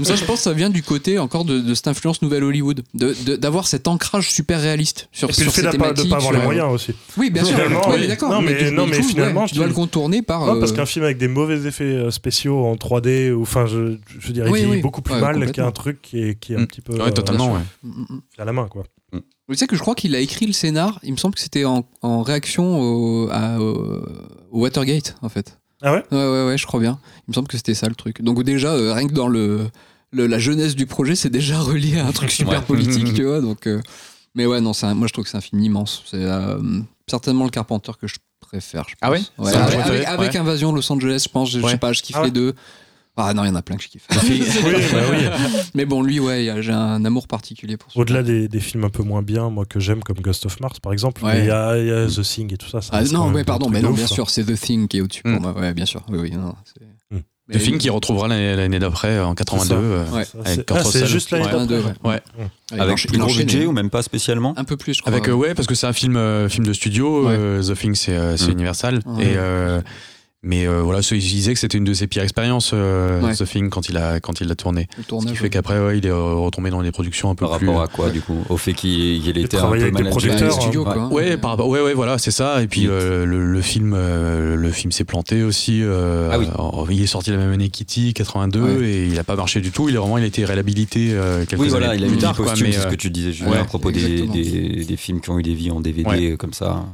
Ça, je pense que ça vient du côté encore de, de cette influence nouvelle Hollywood, de- de- d'avoir cet ancrage super réaliste sur, Et puis le sur fait de pas, de pas avoir les moyens aussi. Oui, bien sûr. Finalement, Ouais, oui. d'accord. Non, mais- tu- non, mais du coup, finalement, ouais, tu- tu dois le contourner par. Ouais, parce euh, qu'un film avec des mauvais effets euh, spéciaux en 3D, ou enfin, je, je veux dire, il Oui, oui. beaucoup plus Ouais, mal qu'un truc qui est, qui est un Mm. petit peu Ouais, euh, totalement, ouais. à la main, quoi. Tu sais que je crois qu'il a écrit le scénar, il me semble que c'était en, en réaction au, à- au- au Watergate, en fait. Ah ouais? Ouais, ouais, ouais, je crois bien. Il me semble que c'était ça le truc. Donc déjà, euh, rien que dans le, le- la jeunesse du projet, c'est déjà relié à un truc super Ouais. politique, [LAUGHS] tu vois. Donc, euh, mais ouais, non, c'est un- moi je trouve que c'est un film immense. C'est euh, certainement le Carpenter que je préfère. Je pense. Ah ouais avec, préféré avec- avec Ouais. Invasion Los Angeles, je pense. Je, je sais pas, je kiffe Ah ouais. les deux. Ah non, il y en a plein que je kiffe. [LAUGHS] Oui, bah oui. mais bon, lui, ouais, il y a- j'ai un amour particulier pour ça. Au-delà des, des films un peu moins bien, moi que j'aime comme Ghost of Mars par exemple, Ouais. mais il y, a il y a The Thing et tout ça. ça Ah non, ouais, pardon, mais non, ouf, bien sûr, c'est The Thing qui est au-dessus Mm. pour moi. Ouais, bien sûr. Oui, oui, non, c'est- Mm. Le film qui retrouvera l'année d'après, en 82. euh, Ouais. Avec ah, c'est juste l'année d'après. 22, ouais. Ouais. Il Avec plus gros budget ou même pas spécialement Un peu plus, je crois. Avec euh, ouais parce que c'est un film euh, film de studio Ouais. euh, The Thing c'est euh, c'est Mm. Universal Ouais. et euh, mais euh, voilà il disait que c'était une de ses pires expériences euh, Ouais. The Thing quand il a quand il l'a tourné le ce tournage. qui fait qu'après ouais, il est euh, retombé dans les productions un peu Par plus rapport à quoi, du coup? Au fait qu'il qu'il était un travailler peu avec des producteurs, le studio, Ouais. quoi. Ouais, par rapport, ouais, ouais, voilà, c'est ça. Et puis euh, le, le film, euh, le film s'est planté aussi. euh, Ah oui. en- il est sorti la même année Kitty, 82, Ouais. et il a pas marché du tout. Il est vraiment, il a été réhabilité euh, quelques Oui, voilà, années il a plus tard, quoi, mais, c'est ce euh, que tu disais, Julien, ouais, à propos des, des, des films qui ont eu des vies en DVD Ouais. comme ça.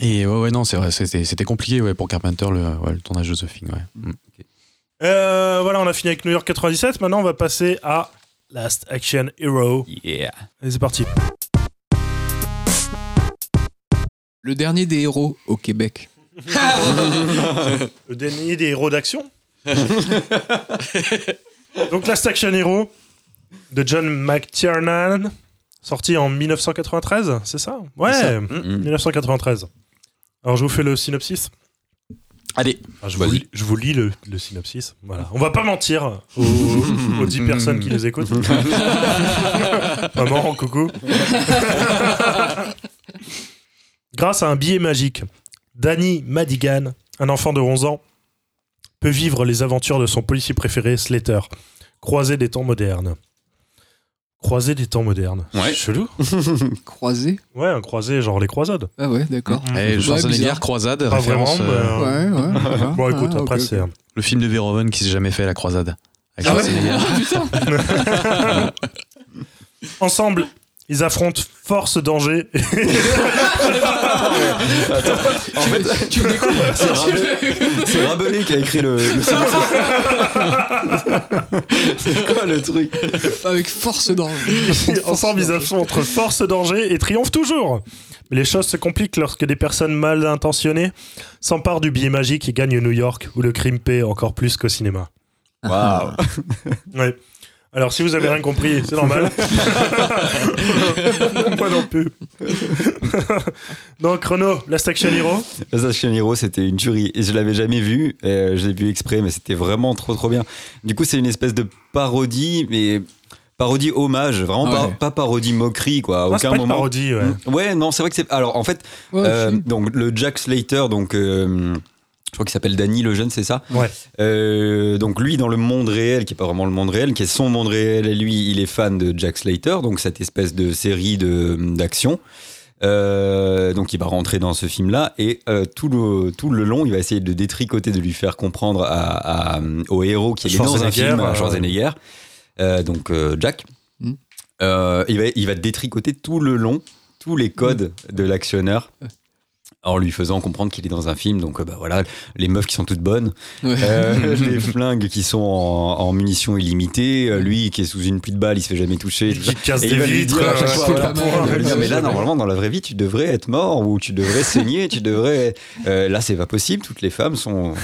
Et ouais, ouais, non, c'est vrai, c'était compliqué ouais, pour Carpenter le, ouais, le tournage de The Thing. Ouais. Mm. Euh, voilà, on a fini avec New York 97. Maintenant, on va passer à Last Action Hero. Yeah. Allez, c'est parti. Le dernier des héros au Québec. [LAUGHS] Le dernier des héros d'action. [LAUGHS] Donc, Last Action Hero de John McTiernan, sorti en 1993, c'est ça? Ouais, ça. Mm. 1993. Alors, je vous fais le synopsis. Allez, Enfin, je, vous, lis- je vous lis le, le synopsis. Voilà. On va pas mentir aux, [LAUGHS] aux 10 personnes qui nous écoutent. [LAUGHS] Maman, coucou. Grâce à un billet magique, Danny Madigan, un enfant de 11 ans, peut vivre les aventures de son policier préféré, Slater, croisé des temps modernes. Croisé des temps modernes. Ouais. Chelou. [LAUGHS] Croisé Ouais, un croisé, genre les croisades. Ah ouais, d'accord. Mhm. Eh, Schwarzenegger. Croisade, Pas référence. vraiment, euh, Ouais, ouais. [LAUGHS] Bon, écoute, Ah, après, c'est. Le film de Verhoeven qui s'est jamais fait, La Croisade. Avec Ah ouais Schwarzenegger. [LAUGHS] ensemble, ils affrontent force, danger. [LAUGHS] En fait, Tu le découvres. c'est Rabelais, qui a écrit le. [LAUGHS] C'est quoi le truc Avec force danger. [LAUGHS] ensemble, ils affrontent force, danger et triomphent toujours. Mais les choses se compliquent lorsque des personnes mal intentionnées s'emparent du billet magique et gagnent New York, où le crime paie encore plus qu'au cinéma. Waouh Ouais. Alors, si vous avez rien compris, c'est normal. [LAUGHS] [LAUGHS] Moi non plus. [LAUGHS] Donc, Chrono, Last Action Hero. Last Action Hero, c'était une tuerie. Et je l'avais jamais vu. Et euh, je l'ai vu exprès, mais c'était vraiment trop trop bien. Du coup, c'est une espèce de parodie, mais parodie hommage, vraiment pas, Ouais. pas parodie moquerie, quoi. À Ah, c'est aucun pas une moment. parodie, ouais. Ouais, non, c'est vrai que c'est. Alors, en fait, Ouais, euh, donc le Jack Slater, donc. euh, je crois qu'il s'appelle Danny le jeune, c'est ça Ouais. Euh, donc lui dans le monde réel, qui est pas vraiment le monde réel, qui est son monde réel, et lui il est fan de Jack Slater, donc cette espèce de série de d'action. Euh, donc il va rentrer dans ce film-là et euh, tout le tout le long il va essayer de détricoter, de lui faire comprendre à, à- au héros qui est dans un film, à Schwarzenegger, donc Jack. Mm. Euh, il va il va détricoter tout le long tous les codes de l'actionneur. En lui faisant comprendre qu'il est dans un film, donc euh, bah voilà, les meufs qui sont toutes bonnes, Ouais. euh, [LAUGHS] les flingues qui sont en, en munitions illimitées, euh, lui qui est sous une pluie de balles, il se fait jamais toucher. Qui casse Et des il va lui vitres. euh, mais là normalement dans la vraie vie tu devrais être mort ou tu devrais [LAUGHS] saigner, tu devrais. euh, là c'est pas possible, toutes les femmes sont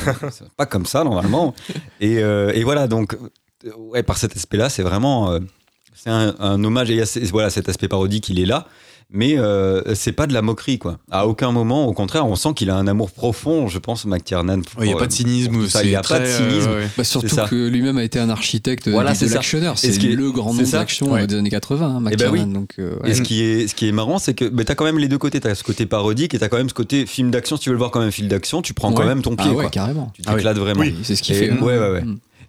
pas comme ça normalement. Et, euh, et voilà donc ouais par cet aspect-là c'est vraiment euh, c'est un, un hommage et voilà cet aspect parodique il est là. Mais euh, c'est pas de la moquerie, quoi. À aucun moment, au contraire, on sent qu'il a un amour profond, je pense, McTiernan. Il n'y a pas de cynisme. pour tout ça. Il n'y a pas de cynisme. euh, ouais. Bah, surtout ça. que lui-même a été un architecte Voilà, de, c'est de ça. l'actionneur. C'est ce qui est- le grand c'est nom d'action Ouais. des années 80, hein, Eh ben oui. McTiernan, Donc, euh, ouais. Et ce qui est, ce qui est marrant, c'est que bah, t'as quand même les deux côtés. T'as ce côté parodique et t'as quand même ce côté film d'action. Si tu veux le voir comme un film d'action, tu prends quand même ton Ah pied. ouais, quoi. carrément. Tu t'éclates vraiment. Oui. C'est ce qu'il Et- fait. hein. ouais, ouais, ouais.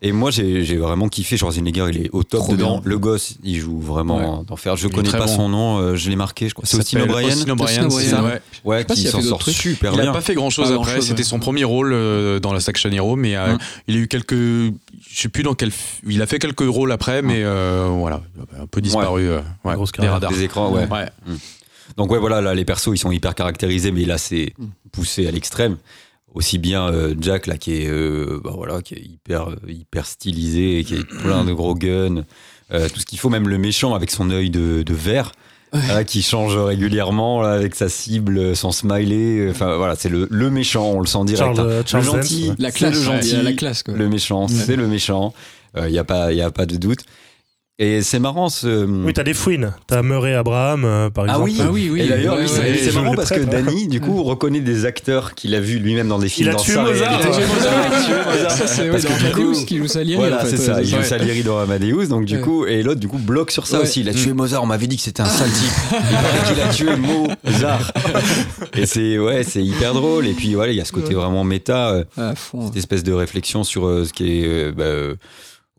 Et moi, j'ai vraiment kiffé Schwarzenegger. Il est au top Trop dedans. bien. Le gosse, il joue vraiment d'enfer. Je Il connais pas bon. son nom. euh, je l'ai marqué, je crois. C'est Austin O'Brien. Austin O'Brien, c'est ça, ouais. Ouais, qui a s'en sort super Il n'a bien. pas fait grand chose Pas après. C'était ouais. son premier rôle euh, dans la Action Hero, mais euh, Hum. il a eu quelques. Je sais plus dans quel. f- Il a fait quelques rôles après, mais euh, voilà, il a un peu disparu. euh, ouais, Grosse des radars. Des écrans, ouais. Ouais. Donc ouais, voilà, là, les persos, ils sont hyper caractérisés, mais là, c'est poussé à l'extrême. Aussi bien euh, Jack, là, qui est, euh, bah, voilà, qui est hyper, euh, hyper stylisé, qui a plein de gros guns, euh, tout ce qu'il faut, même le méchant avec son œil de, de verre, là, qui change régulièrement là, avec sa cible, son smiley. Enfin voilà, c'est le, le méchant, on le sent direct. Charles, hein. le gentil. La classe, le il y gentil, la classe. Quoi. le méchant, c'est le méchant. Il n'y a, pas- y a pas de doute. Et c'est marrant ce. Oui, t'as des fouines. T'as Murray Abraham, euh, par Ah exemple. oui, Ah oui, oui. Et d'ailleurs, Ouais, oui, c'est marrant parce que. Danny, du coup, reconnaît des acteurs qu'il a vus lui-même dans des films. a dans tué Mozart. Il a tué Mozart. [LAUGHS] Ça, c'est ouais, Parce dans que du coup- Amadeus qui joue Salieri. Voilà, en fait, c'est ça. Il joue. Salieri dans Amadeus, donc du Ouais. coup, et l'autre, du coup, bloque sur ça aussi. Il a tué Mozart. On m'avait dit que c'était un sale type. [LAUGHS] Il paraît qu'il a tué Mozart. Et c'est ouais, c'est hyper drôle. Et puis voilà, il y a ce côté vraiment méta, euh, À fond. cette espèce de réflexion sur euh, ce qui est.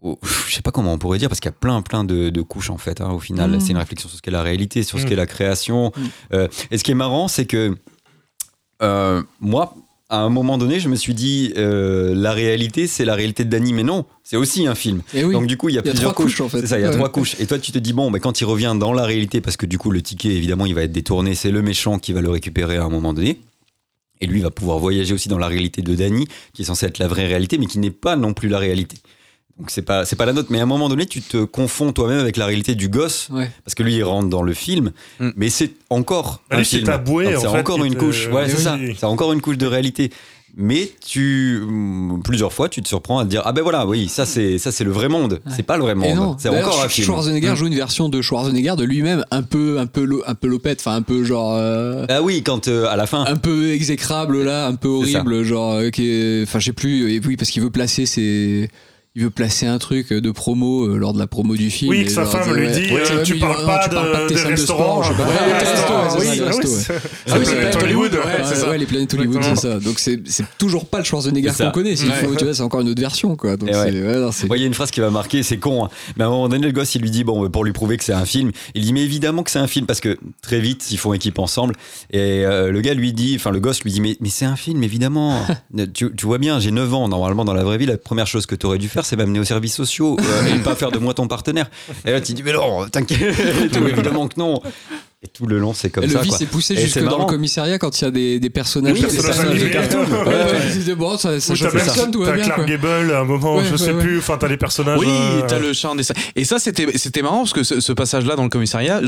oh, je sais pas comment on pourrait dire parce qu'il y a plein plein de, de couches en fait hein, au final Mm. c'est une réflexion sur ce qu'est la réalité sur ce Mm. qu'est la création Mm. Euh, et ce qui est marrant c'est que euh, moi à un moment donné je me suis dit euh, la réalité c'est la réalité de Danny mais non c'est aussi un film oui. donc du coup il y a Il y a plusieurs couches, en fait. c'est ça il y a Ouais. trois couches et toi tu te dis bon bah, quand il revient dans la réalité parce que du coup le ticket évidemment il va être détourné c'est le méchant qui va le récupérer à un moment donné et lui va pouvoir voyager aussi dans la réalité de Danny, qui est censée être la vraie réalité, mais qui n'est pas non plus la réalité. Donc c'est pas c'est pas la nôtre, mais à un moment donné, tu te confonds toi-même avec la réalité du gosse, Ouais. parce que lui il rentre dans le film, Mm. mais c'est encore Ah, un c'est film. taboué, Donc, en C'est fait, encore une te- couche, ouais, Oui, c'est ça. oui. C'est encore une couche de réalité. Mais tu hum, plusieurs fois, tu te surprends à te dire ah ben voilà, oui, ça c'est ça c'est le vrai monde. C'est pas le vrai monde. non, C'est encore un film. Schwarzenegger Mm. joue une version de Schwarzenegger de lui-même un peu, un peu, un peu lopette, enfin un peu genre, euh, Ah oui, quand euh, à la fin. un peu exécrable là, un peu ça. horrible, genre, euh, qui est- enfin je sais plus, et oui parce qu'il veut placer ses, il veut placer un truc de promo euh, lors de la promo du film. Oui, que sa femme lui dit Ouais, euh, tu parles non, pas tu parles pas de, tes salles de restaurants. sport, je des les Planet Hollywood, ouais, les planètes Hollywood, c'est ça. Donc c'est c'est toujours pas le Schwarzenegger qu'on connaît. Tu vois, c'est encore une autre version, quoi. Donc c'est, a une phrase qui va marquer, c'est con. hein. Mais à un moment donné, le gosse, il lui dit, bon, pour lui prouver que c'est un film, il dit, mais évidemment que c'est un film, parce que très vite, ils font équipe ensemble. Et euh, le gars lui dit, enfin, le gosse lui dit, mais, mais c'est un film, évidemment. [LAUGHS] tu, tu vois bien, j'ai 9 ans. Normalement, dans la vraie vie, la première chose que tu aurais dû faire, faire, c'est m'amener aux services sociaux euh, et pas faire de moi ton partenaire. Et là, tu dis, mais non, t'inquiète, [LAUGHS] évidemment que non. Et tout le long, c'est comme Et ça. le vice est poussé Et jusque c'est dans le commissariat quand il y a des, des personnages, Oui, des des personnages personnages de cartoon. Ouais, Ouais, [LAUGHS] c'est- bon, ça, ça t'as personne, tout va t'as bien. Clark quoi. Gable à un moment, Ouais, je sais ouais, plus, enfin t'as les personnages. Oui, euh, t'as le chat en dessin. Et ça, c'était c'était marrant parce que ce, ce passage-là dans le commissariat,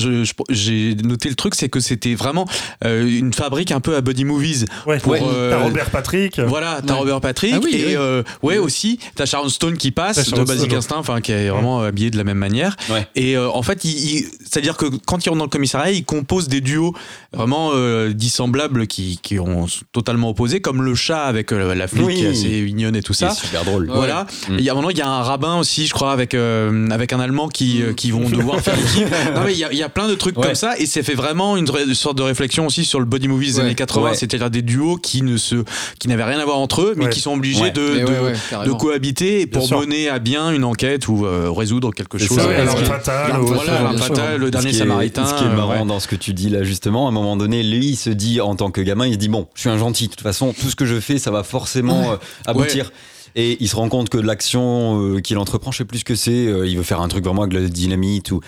j'ai noté le truc, c'est que c'était vraiment euh, une fabrique un peu à buddy movies. Ouais, pour, ouais. euh, T'as Robert Patrick. Voilà, t'as Ouais. Robert Patrick Ah oui, et oui. euh, ouais aussi t'as Sharon Stone qui T'as passe de Basic Instinct, enfin qui est vraiment habillé de la même manière. Ouais. Et euh, en fait, il, il- c'est-à-dire que quand ils rentrent dans le commissariat, ils composent des duos vraiment euh, dissemblables qui, qui ont totalement opposés, comme le chat avec euh, la flic Oui. qui est assez mignonne et tout C'est ça. super drôle. Voilà. Il y a il y a un rabbin aussi, je crois, avec euh, avec un allemand qui euh, qui vont devoir faire [LAUGHS] équipe. Non mais il y a, il y a plein de trucs Ouais. comme ça et c'est fait vraiment une, sorte de réflexion aussi sur le body movie des Ouais. années 80, Ouais. c'est-à-dire des duos qui ne se qui n'avaient rien à voir entre eux, mais Ouais. qui sont obligés Ouais. de Mais de, ouais, ouais, de carrément. cohabiter pour mener à bien une enquête ou euh, résoudre quelque C'est chose. ça, alors fatal. Voilà, le dernier samaritain. Ce qui est euh, marrant. Dans ce que tu dis là, justement, à un moment donné, lui, il se dit, en tant que gamin, il se dit Bon, je suis un gentil, de toute façon, tout ce que je fais, ça va forcément euh, aboutir. Et il se rend compte que l'action euh, qu'il entreprend, je sais plus ce que c'est, euh, il veut faire un truc vraiment avec la dynamite ou.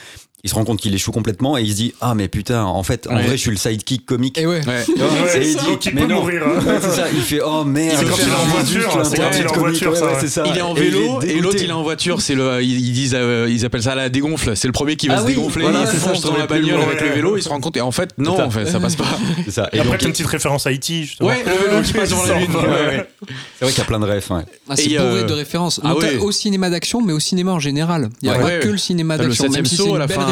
Il se rend compte qu'il échoue complètement et il se dit Ah, mais putain, en fait, en Ouais. vrai, je suis le sidekick comique. Et ouais. Ouais. Tu vois, Ouais, et il donc dit, il mais peut non. mourir, hein. Ouais, c'est ça, il fait Oh merde, C'est quand il est en voiture, c'est quand il est en voiture, ouais, ça. Il est en vélo et l'autre il est en voiture. C'est le, ils ils disent, euh, ils appellent ça la dégonfle. C'est le premier qui va Ah se oui, dégonfler. voilà, il fonce dans la bagnole avec le vélo. Il se rend compte et en fait non, ça. en fait ça passe pas. [LAUGHS] C'est ça. Et après, une petite référence à E.T. justement. Ouais, le vélo qui passe devant la [LAUGHS] lune. C'est vrai qu'il y a plein de refs. Ah, c'est bourré euh, de références, ah au cinéma d'action, mais au cinéma en général. Il n'y a pas que le cinéma d'action, même si c'est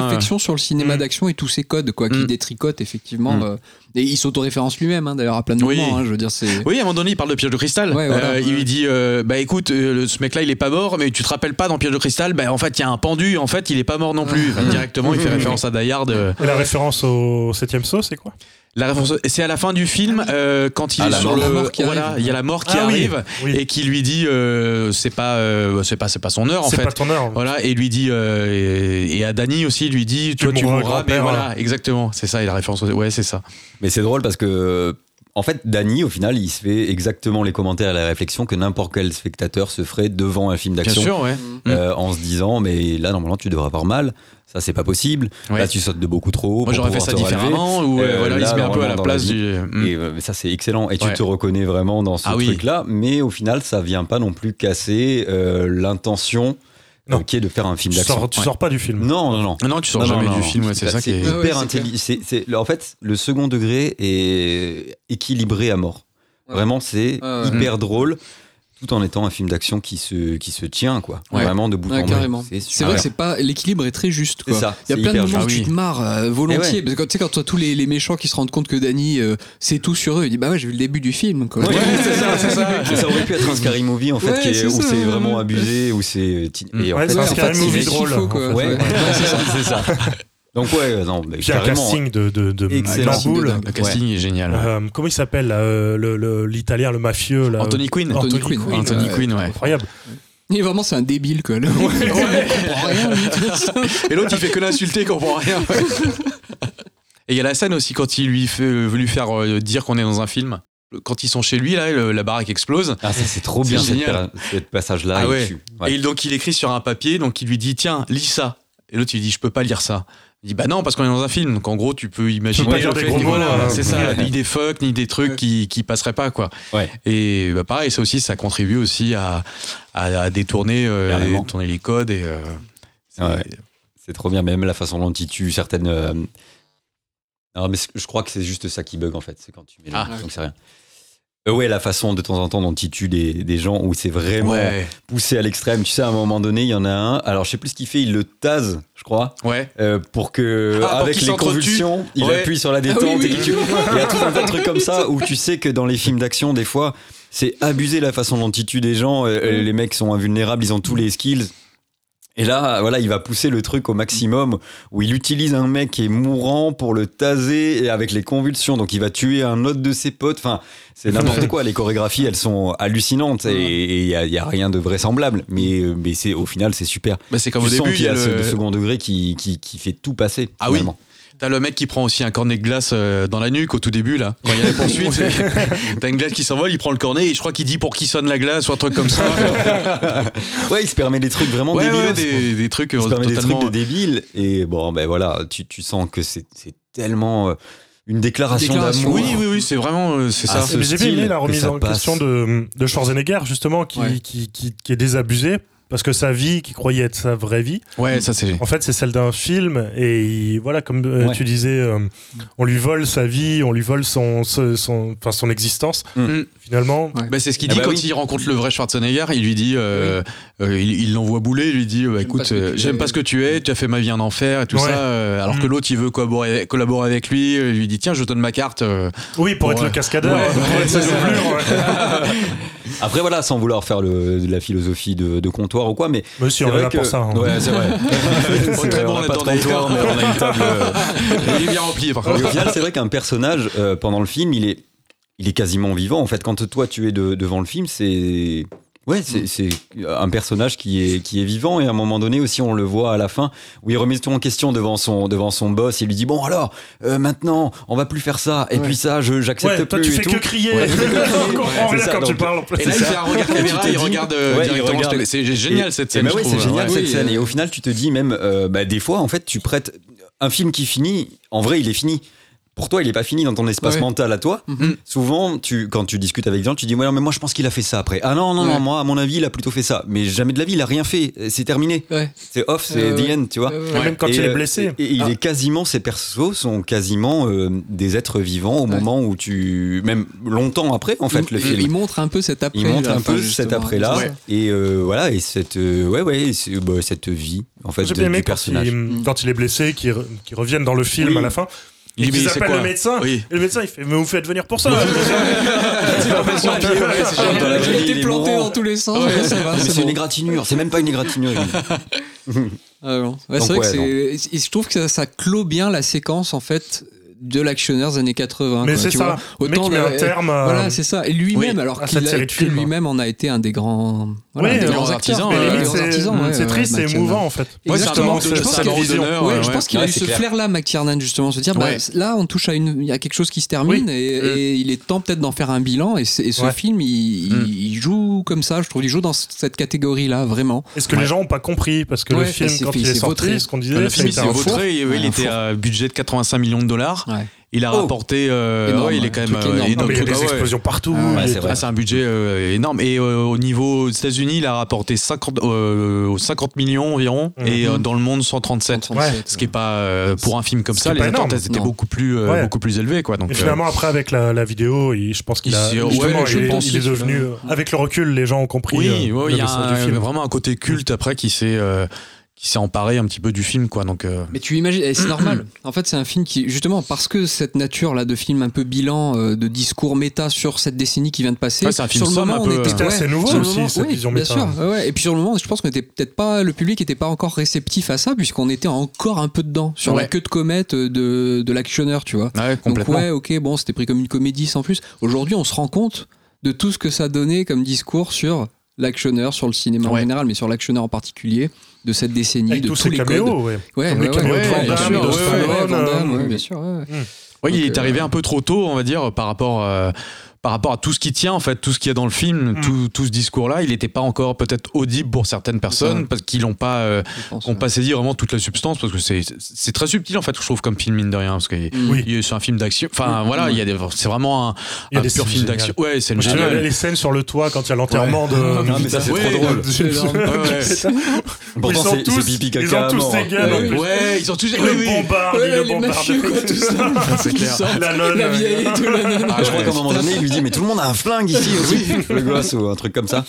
réflexion sur le cinéma Mm. d'action et tous ces codes quoi, qui Mm. détricotent effectivement. Mm. euh, et il s'autoréférence lui-même, hein, d'ailleurs, à plein de Oui. moments. hein, je veux dire, c'est. Oui, à un moment donné, il parle de piège de cristal. Ouais, voilà. Euh, il lui dit euh, Bah écoute, euh, le- ce mec-là, il est pas mort, mais tu te rappelles pas dans piège de cristal? Bah en fait, il y a un pendu, en fait, il est pas mort non plus. Enfin, directement, il fait [LAUGHS] référence à euh. Et la référence au septième saut, c'est quoi? La référence, c'est à la fin du film, euh, quand il Ah, est sur mort. le. Voilà, il y a la mort qui Ah arrive oui. et qui lui dit euh, C'est pas, euh, c'est pas, c'est pas son heure, en C'est fait. pas ton heure. Voilà, et lui dit, euh, et, et à Danny aussi, il lui dit, tu, Tu vois, tu mourras mais voilà, exactement, c'est ça, et la référence, ouais, c'est ça. Mais c'est drôle parce que, en fait, Danny, au final, il se fait exactement les commentaires et la réflexion que n'importe quel spectateur se ferait devant un film Bien d'action. sûr, ouais. euh, en se disant, mais là, normalement, tu devrais avoir mal. Ça, c'est pas possible. Ouais. Là, tu sautes de beaucoup trop haut. Moi, j'aurais fait ça différemment, ou euh, Euh, voilà, il là, se met un peu à la place la du. Mm. Et euh, ça, c'est excellent. Et tu Ouais. te reconnais vraiment dans ce Ah oui. truc-là. Mais au final, ça vient pas non plus casser l'intention Non. euh, qui est de faire un film Tu d'action. sors, tu Ouais. sors pas du film. Non, non, non. Non, tu sors Non, jamais non, du non. film, ouais, c'est ça qui est. Hyper c'est intelligent. En fait, le second degré est équilibré à mort. Ouais. Vraiment, c'est Ouais, ouais. hyper drôle, tout en étant un film d'action qui se, qui se tient, quoi. Ouais. Vraiment de bout Ouais, en bout. carrément. C'est vrai que c'est pas l'équilibre est très juste. C'est Quoi. ça. Il y a plein de moments où tu te marres euh, volontiers. Eh ouais. Parce que tu sais, quand tu as tous les, les méchants qui se rendent compte que Danny, euh, c'est tout sur eux, il dit Bah ouais, j'ai vu le début du film. Quoi. Ouais, c'est ça, c'est ça. [LAUGHS] Ça aurait pu être un Scary Movie en fait, qui est- où c'est vraiment abusé, où c'est. Et en Ouais, fait, c'est un Scary Movie drôle. Ouais, c'est ça. [LAUGHS] Donc ouais, non, mais Puis un carrément. casting de, de, de Excellent. Lamboule. Le casting est génial. Euh, comment il s'appelle là, euh, le- le- l'italien, le mafieux là, Anthony Quinn. Anthony Quinn. Quinn, Anthony euh, Quinn, ouais. Incroyable. Et vraiment, c'est un débile. Quoi. Le- Il comprend rien, lui. Et l'autre, il fait que l'insulter, il comprend rien. ouais. Et il y a la scène aussi quand il lui fait, veut lui faire euh, dire qu'on est dans un film. Quand ils sont chez lui, là, le- la baraque explose. Ah, ça c'est trop C'est bien cette génial. pa- ce passage-là. Ah il ouais. tue. Ouais. Et il- donc il écrit sur un papier, donc il lui dit tiens, lis ça. Et l'autre il dit je peux pas lire ça. Il dit bah non parce qu'on est dans un film. Donc en gros tu peux imaginer pas dire des gros mots, voilà, euh, c'est ça, ni des fuck ni des trucs qui qui passeraient pas quoi. Ouais. Et bah pareil ça aussi ça contribue aussi à à, à détourner euh, détourner les codes et euh, c'est- Ouais. C'est trop bien, même la façon dont il tue certaines. euh, Non, mais je crois que c'est juste ça qui bug en fait, c'est quand tu mélanges, Ah. donc c'est rien. Euh, ouais, la façon de temps en temps dont il tue des, des gens où c'est vraiment Ouais, poussé à l'extrême. Tu sais, à un moment donné, il y en a un. Alors, je sais plus ce qu'il fait, il le tase, je crois, ouais. euh, pour que, Ah, pour avec les convulsions, il Ouais. appuie sur la détente. Ah oui, oui. et qu'il tue. Il y a tout un tas de trucs comme ça où tu sais que dans les films d'action, des fois, c'est abusé la façon dont il tue des gens. Euh, Les mecs sont invulnérables, ils ont tous les skills. Et là, voilà, il va pousser le truc au maximum où il utilise un mec qui est mourant pour le taser et avec les convulsions. Donc il va tuer un autre de ses potes. Enfin, c'est n'importe quoi. Les chorégraphies, elles sont hallucinantes et il y a, rien de vraisemblable. Mais, mais c'est au final, c'est super. Bah, c'est comme tu au début y a a ce le- second degré qui, qui, qui fait tout passer. Ah oui. T'as le mec qui prend aussi un cornet de glace euh, dans la nuque au tout début là. Quand il y a la poursuite, [LAUGHS] t'as une glace qui s'envole, il prend le cornet et je crois qu'il dit pour qui sonne la glace ou un truc comme ça. [LAUGHS] Ouais, il se permet des trucs vraiment ouais, débiles. ouais, des, des trucs il euh, se permet des trucs de débiles. Et bon, ben voilà, tu, tu sens que c'est tellement euh, une déclaration Déclaration. d'amour. Oui, oui, oui, c'est vraiment euh, c'est Ah, ça. j'ai bien aimé la remise en passe. question de, de Schwarzenegger, justement, qui, Ouais. qui, qui, qui est désabusé. Parce que sa vie, qui croyait être sa vraie vie, Ouais, ça c'est. en fait, c'est celle d'un film. Et il- voilà, comme euh, Ouais. tu disais, euh, on lui vole sa vie, on lui vole son, son, son, enfin, son existence. Mm. Finalement, Ouais. Bah, c'est ce qu'il Ah dit bah quand oui. il rencontre le vrai Schwarzenegger. Il lui dit, euh, euh, il l'envoie bouler, il lui dit, bah, écoute, euh, j'aime pas ce que tu es, tu as fait ma vie en enfer et tout Ouais. ça. euh, alors que Mm. l'autre, il veut collaborer, collaborer avec lui. Il lui dit, tiens, je donne ma carte. euh. oui, pour être le cascadeur, Ouais. pour être sa. [LAUGHS] Après, voilà, sans vouloir faire le- de la philosophie de, de comptoir ou quoi, mais. Mais si, c'est on est là que- pour ça. hein. Ouais, c'est vrai. [LAUGHS] Oh, très on bon de là-dedans, comptoir, mais on a une table. [LAUGHS] Il est bien rempli, par contre. au final, c'est vrai qu'un personnage, pendant le film, il est, il est quasiment vivant. En fait, quand toi, tu es de- devant le film, c'est. Ouais, c'est c'est un personnage qui est, qui est vivant et à un moment donné aussi on le voit à la fin où il remet tout en question devant son, devant son boss il lui dit bon alors euh, maintenant on va plus faire ça et Ouais. puis ça je j'accepte Ouais, toi, plus tu et fais tout. que crier. Ouais, [LAUGHS] on comprend C'est rien ça, quand tu parles. en plus. Et là, il fait un regard caméra, il regarde directement. C'est génial Et- cette et scène. bah je ouais, c'est génial cette scène. Et au final, tu te dis même, euh, bah, des fois, en fait, tu prêtes un film qui finit. En vrai, il est fini. Pour toi, il est pas fini dans ton espace Ouais. mental à toi. Mhm. Souvent, tu, quand tu discutes avec des gens, tu dis ouais, mais moi, je pense qu'il a fait ça après. Ah non, non, non, moi, à mon avis, il a plutôt fait ça. Mais jamais de la vie, il a rien fait. C'est terminé. Ouais. C'est off, c'est Euh, the ouais. end, tu vois. Même quand Et, il est euh, blessé. Et, et il Ah. est quasiment, ces persos sont quasiment euh, des êtres vivants au Ouais. moment où tu. Même longtemps après, en fait, le il, film. il montre un peu cet après. Il montre un peu cet après-là Ouais. et euh, voilà et cette euh, ouais ouais c'est- bah, cette vie en fait J'ai de- bien aimé du quand personnage. il, quand il est blessé, qu'il re- qu'il revienne dans le film Oui. à la fin. Il Et dit, appellent le médecin. Oui. Et le médecin, il fait Mais vous faites venir pour ça. [LAUGHS] Il est planté dans tous les sens. C'est bon. une égratignure, c'est même pas une égratignure. [LAUGHS] Ah non. Ouais, c'est vrai ouais, que Je trouve que ça, ça clôt bien la séquence en fait de l'actionneur des années 80. Mais c'est ça. vois. Le met un terme. à- Voilà, c'est ça. Et lui-même, Oui, alors qu'il films. lui-même en a été un des grands, voilà, Oui, un des euh, grands artisans, C'est- triste, c'est émouvant en fait. Exactement. Je pense qu'il a eu- ce flair-là, McTiernan, justement, se dire, bah, là, on touche à une, il y a quelque chose qui se termine et, il est temps peut-être d'en faire un bilan. Et, ce film, il, Mm. il joue comme ça, je trouve, il joue dans cette catégorie-là, vraiment. Est-ce que les gens n'ont pas compris? Parce que le film, quand c'est il est sorti, ce qu'on disait, Le film, il s'est vautré. Il était à budget de 85 millions de dollars. Ouais. Il a Oh. rapporté. euh, Énorme, ouais, il est quand même euh, énorme. Non, énorme. il y a des ah ouais. explosions partout. Ah ouais, est- c'est vrai. Ah, c'est un budget euh, énorme. Et euh, au niveau aux États-Unis, il a rapporté 50, euh, 50 millions environ. Mhm. Et euh, dans le monde, 137. Ouais. Ce qui est pas euh, pour un film comme ça, les attentes étaient Non. beaucoup plus euh, Ouais. beaucoup plus élevées quoi. Donc Et euh, finalement, après, avec la, la vidéo, il- je pense qu'il a. Justement, je il, est- pense il est devenu. euh, Avec le recul, les gens ont compris. oui, euh, il y a vraiment un côté culte après qui s'est euh, qui s'est emparé un petit peu du film quoi. Donc euh, Mais tu imagines, et c'est normal. [CLEARS THROAT] En fait, c'est un film qui, justement, parce que cette nature là de film un peu bilan, euh, de discours méta sur cette décennie qui vient de passer. Ouais, c'est un film sur le moment, un peu, était C'était assez nouveau sur aussi, moment- cette oui, vision bien méta. sûr. ouais. Et puis sur le moment, je pense qu'on était peut-être pas, le public était pas encore réceptif à ça, puisqu'on était encore un peu dedans sur la queue de comète de, de l'actionneur, tu vois. ouais, Donc ouais, ok, bon, c'était pris comme une comédie sans plus. Aujourd'hui, on se rend compte de tout ce que ça donnait comme discours sur l'actionneur, sur le cinéma en général, mais sur l'actionneur en particulier, de cette décennie, Avec de tous tous ces les codes. caméos, ouais. Ouais, Comme ouais, les caméos ouais, de Van bien Damme, sûr, bien. Ouais, il est euh, arrivé un peu trop tôt, on va dire, par rapport, euh, par rapport à tout ce qui tient, en fait, tout ce qu'il y a dans le film, Mm. tout, tout ce discours-là. Il n'était pas encore peut-être audible pour certaines personnes ça. parce qu'ils n'ont pas, euh, pense, ouais. pas saisi vraiment toute la substance parce que c'est, c'est très subtil, en fait, je trouve, comme film, mine de rien. Parce que Mm. Oui. il y a- c'est un film d'action. Enfin, Oui. voilà, il y a des, c'est vraiment un, Il y a un des pur film d'action. Ouais, c'est génial. les scènes sur le toit quand il y a l'enterrement de. Non, mais ça, c'est Ouais, trop drôle. Pourtant, Ils sont c'est pipi Ils ont tous des gueules en Ouais, ils ont tous. Ils oui, le ils le quoi, tout ça. [LAUGHS] La vieille et tout, Je crois qu'à un moment donné, il lui dit Mais tout le monde a un flingue ici [LAUGHS] aussi, [LAUGHS] le gosse, ou un truc comme ça.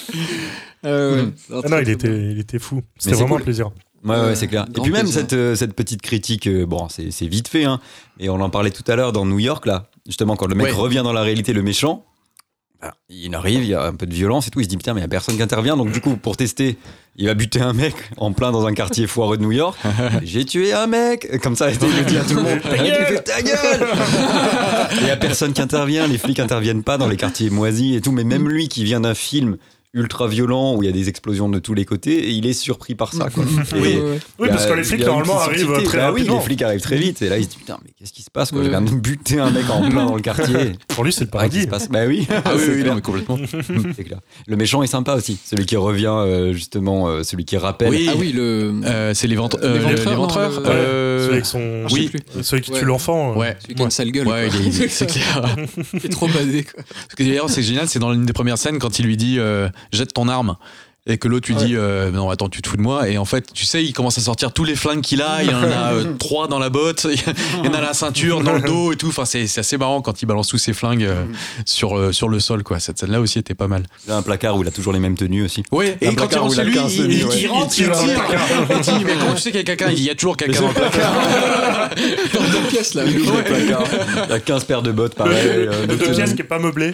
Euh, ouais. Ah non, il était, il était fou. C'était c'est vraiment cool. un plaisir. Ouais, ouais, Ouais, c'est clair. Et puis même cette, euh, cette petite critique, euh, bon, c'est c'est vite fait, hein, et on en parlait tout à l'heure dans New York, là, justement, quand le mec Ouais. revient dans la réalité, le méchant, bah, il arrive, il y a un peu de violence et tout, il se dit putain, mais il y a personne qui intervient, donc du coup, pour tester, il va buter un mec en plein dans un quartier foireux de New York. [LAUGHS] J'ai tué un mec, comme ça, il le dit à tout le monde, Ta gueule. fait ta gueule. Il y a personne qui intervient, les flics interviennent pas dans les quartiers moisis et tout, mais même lui qui vient d'un film ultra violent où il y a des explosions de tous les côtés et il est surpris par ça. Quoi. [LAUGHS] Et Oui, a- parce que les flics normalement arrivent très Bah oui, rapidement. les flics arrivent très vite et là il se dit putain mais qu'est-ce qui se passe quoi? Je viens de buter un mec en plein dans le quartier. [LAUGHS] Pour lui, c'est le Pareil, qu'est-ce qui paradis. se passe Bah oui, Ah oui, [LAUGHS] c'est oui, clair. non, mais complètement. C'est clair. Le méchant est sympa aussi, celui qui revient euh, justement, euh, celui qui rappelle. Oui. Ah oui, le. Euh, c'est l'éventre- euh, L'éventreur, le- l'éventreur non, le- euh, Celui avec son. oui. Celui qui tue l'enfant. Ouais. Celui qui a une sale gueule. Ouais, quoi. il est- c'est clair. Il est trop badé, quoi. Ce que d'ailleurs, c'est génial, c'est dans l'une des premières scènes quand il lui dit jette ton arme. Et que l'autre lui dit euh, non attends tu te fous de moi. Et en fait tu sais il commence à sortir tous les flingues qu'il a. Il y en a euh, [LAUGHS] trois dans la botte. [LAUGHS] Il y en a à la ceinture dans le dos et tout. Enfin c'est c'est assez marrant quand il balance tous ses flingues euh, sur euh, sur le sol quoi. Cette scène là aussi était pas mal. Il a un placard où il a toujours les mêmes tenues aussi. ouais. Et Un quand il placard rentre où il a chez lui 15 il, il- ouais. il rentre il tire il dit mais comment tu sais qu'il y a quelqu'un il y a toujours quelqu'un dans le placard. [LAUGHS] Dans deux pièces, là. Il ouvre le placard. Il a 15 paires de bottes pareil. euh, De de deux pièces qui est pas meublée.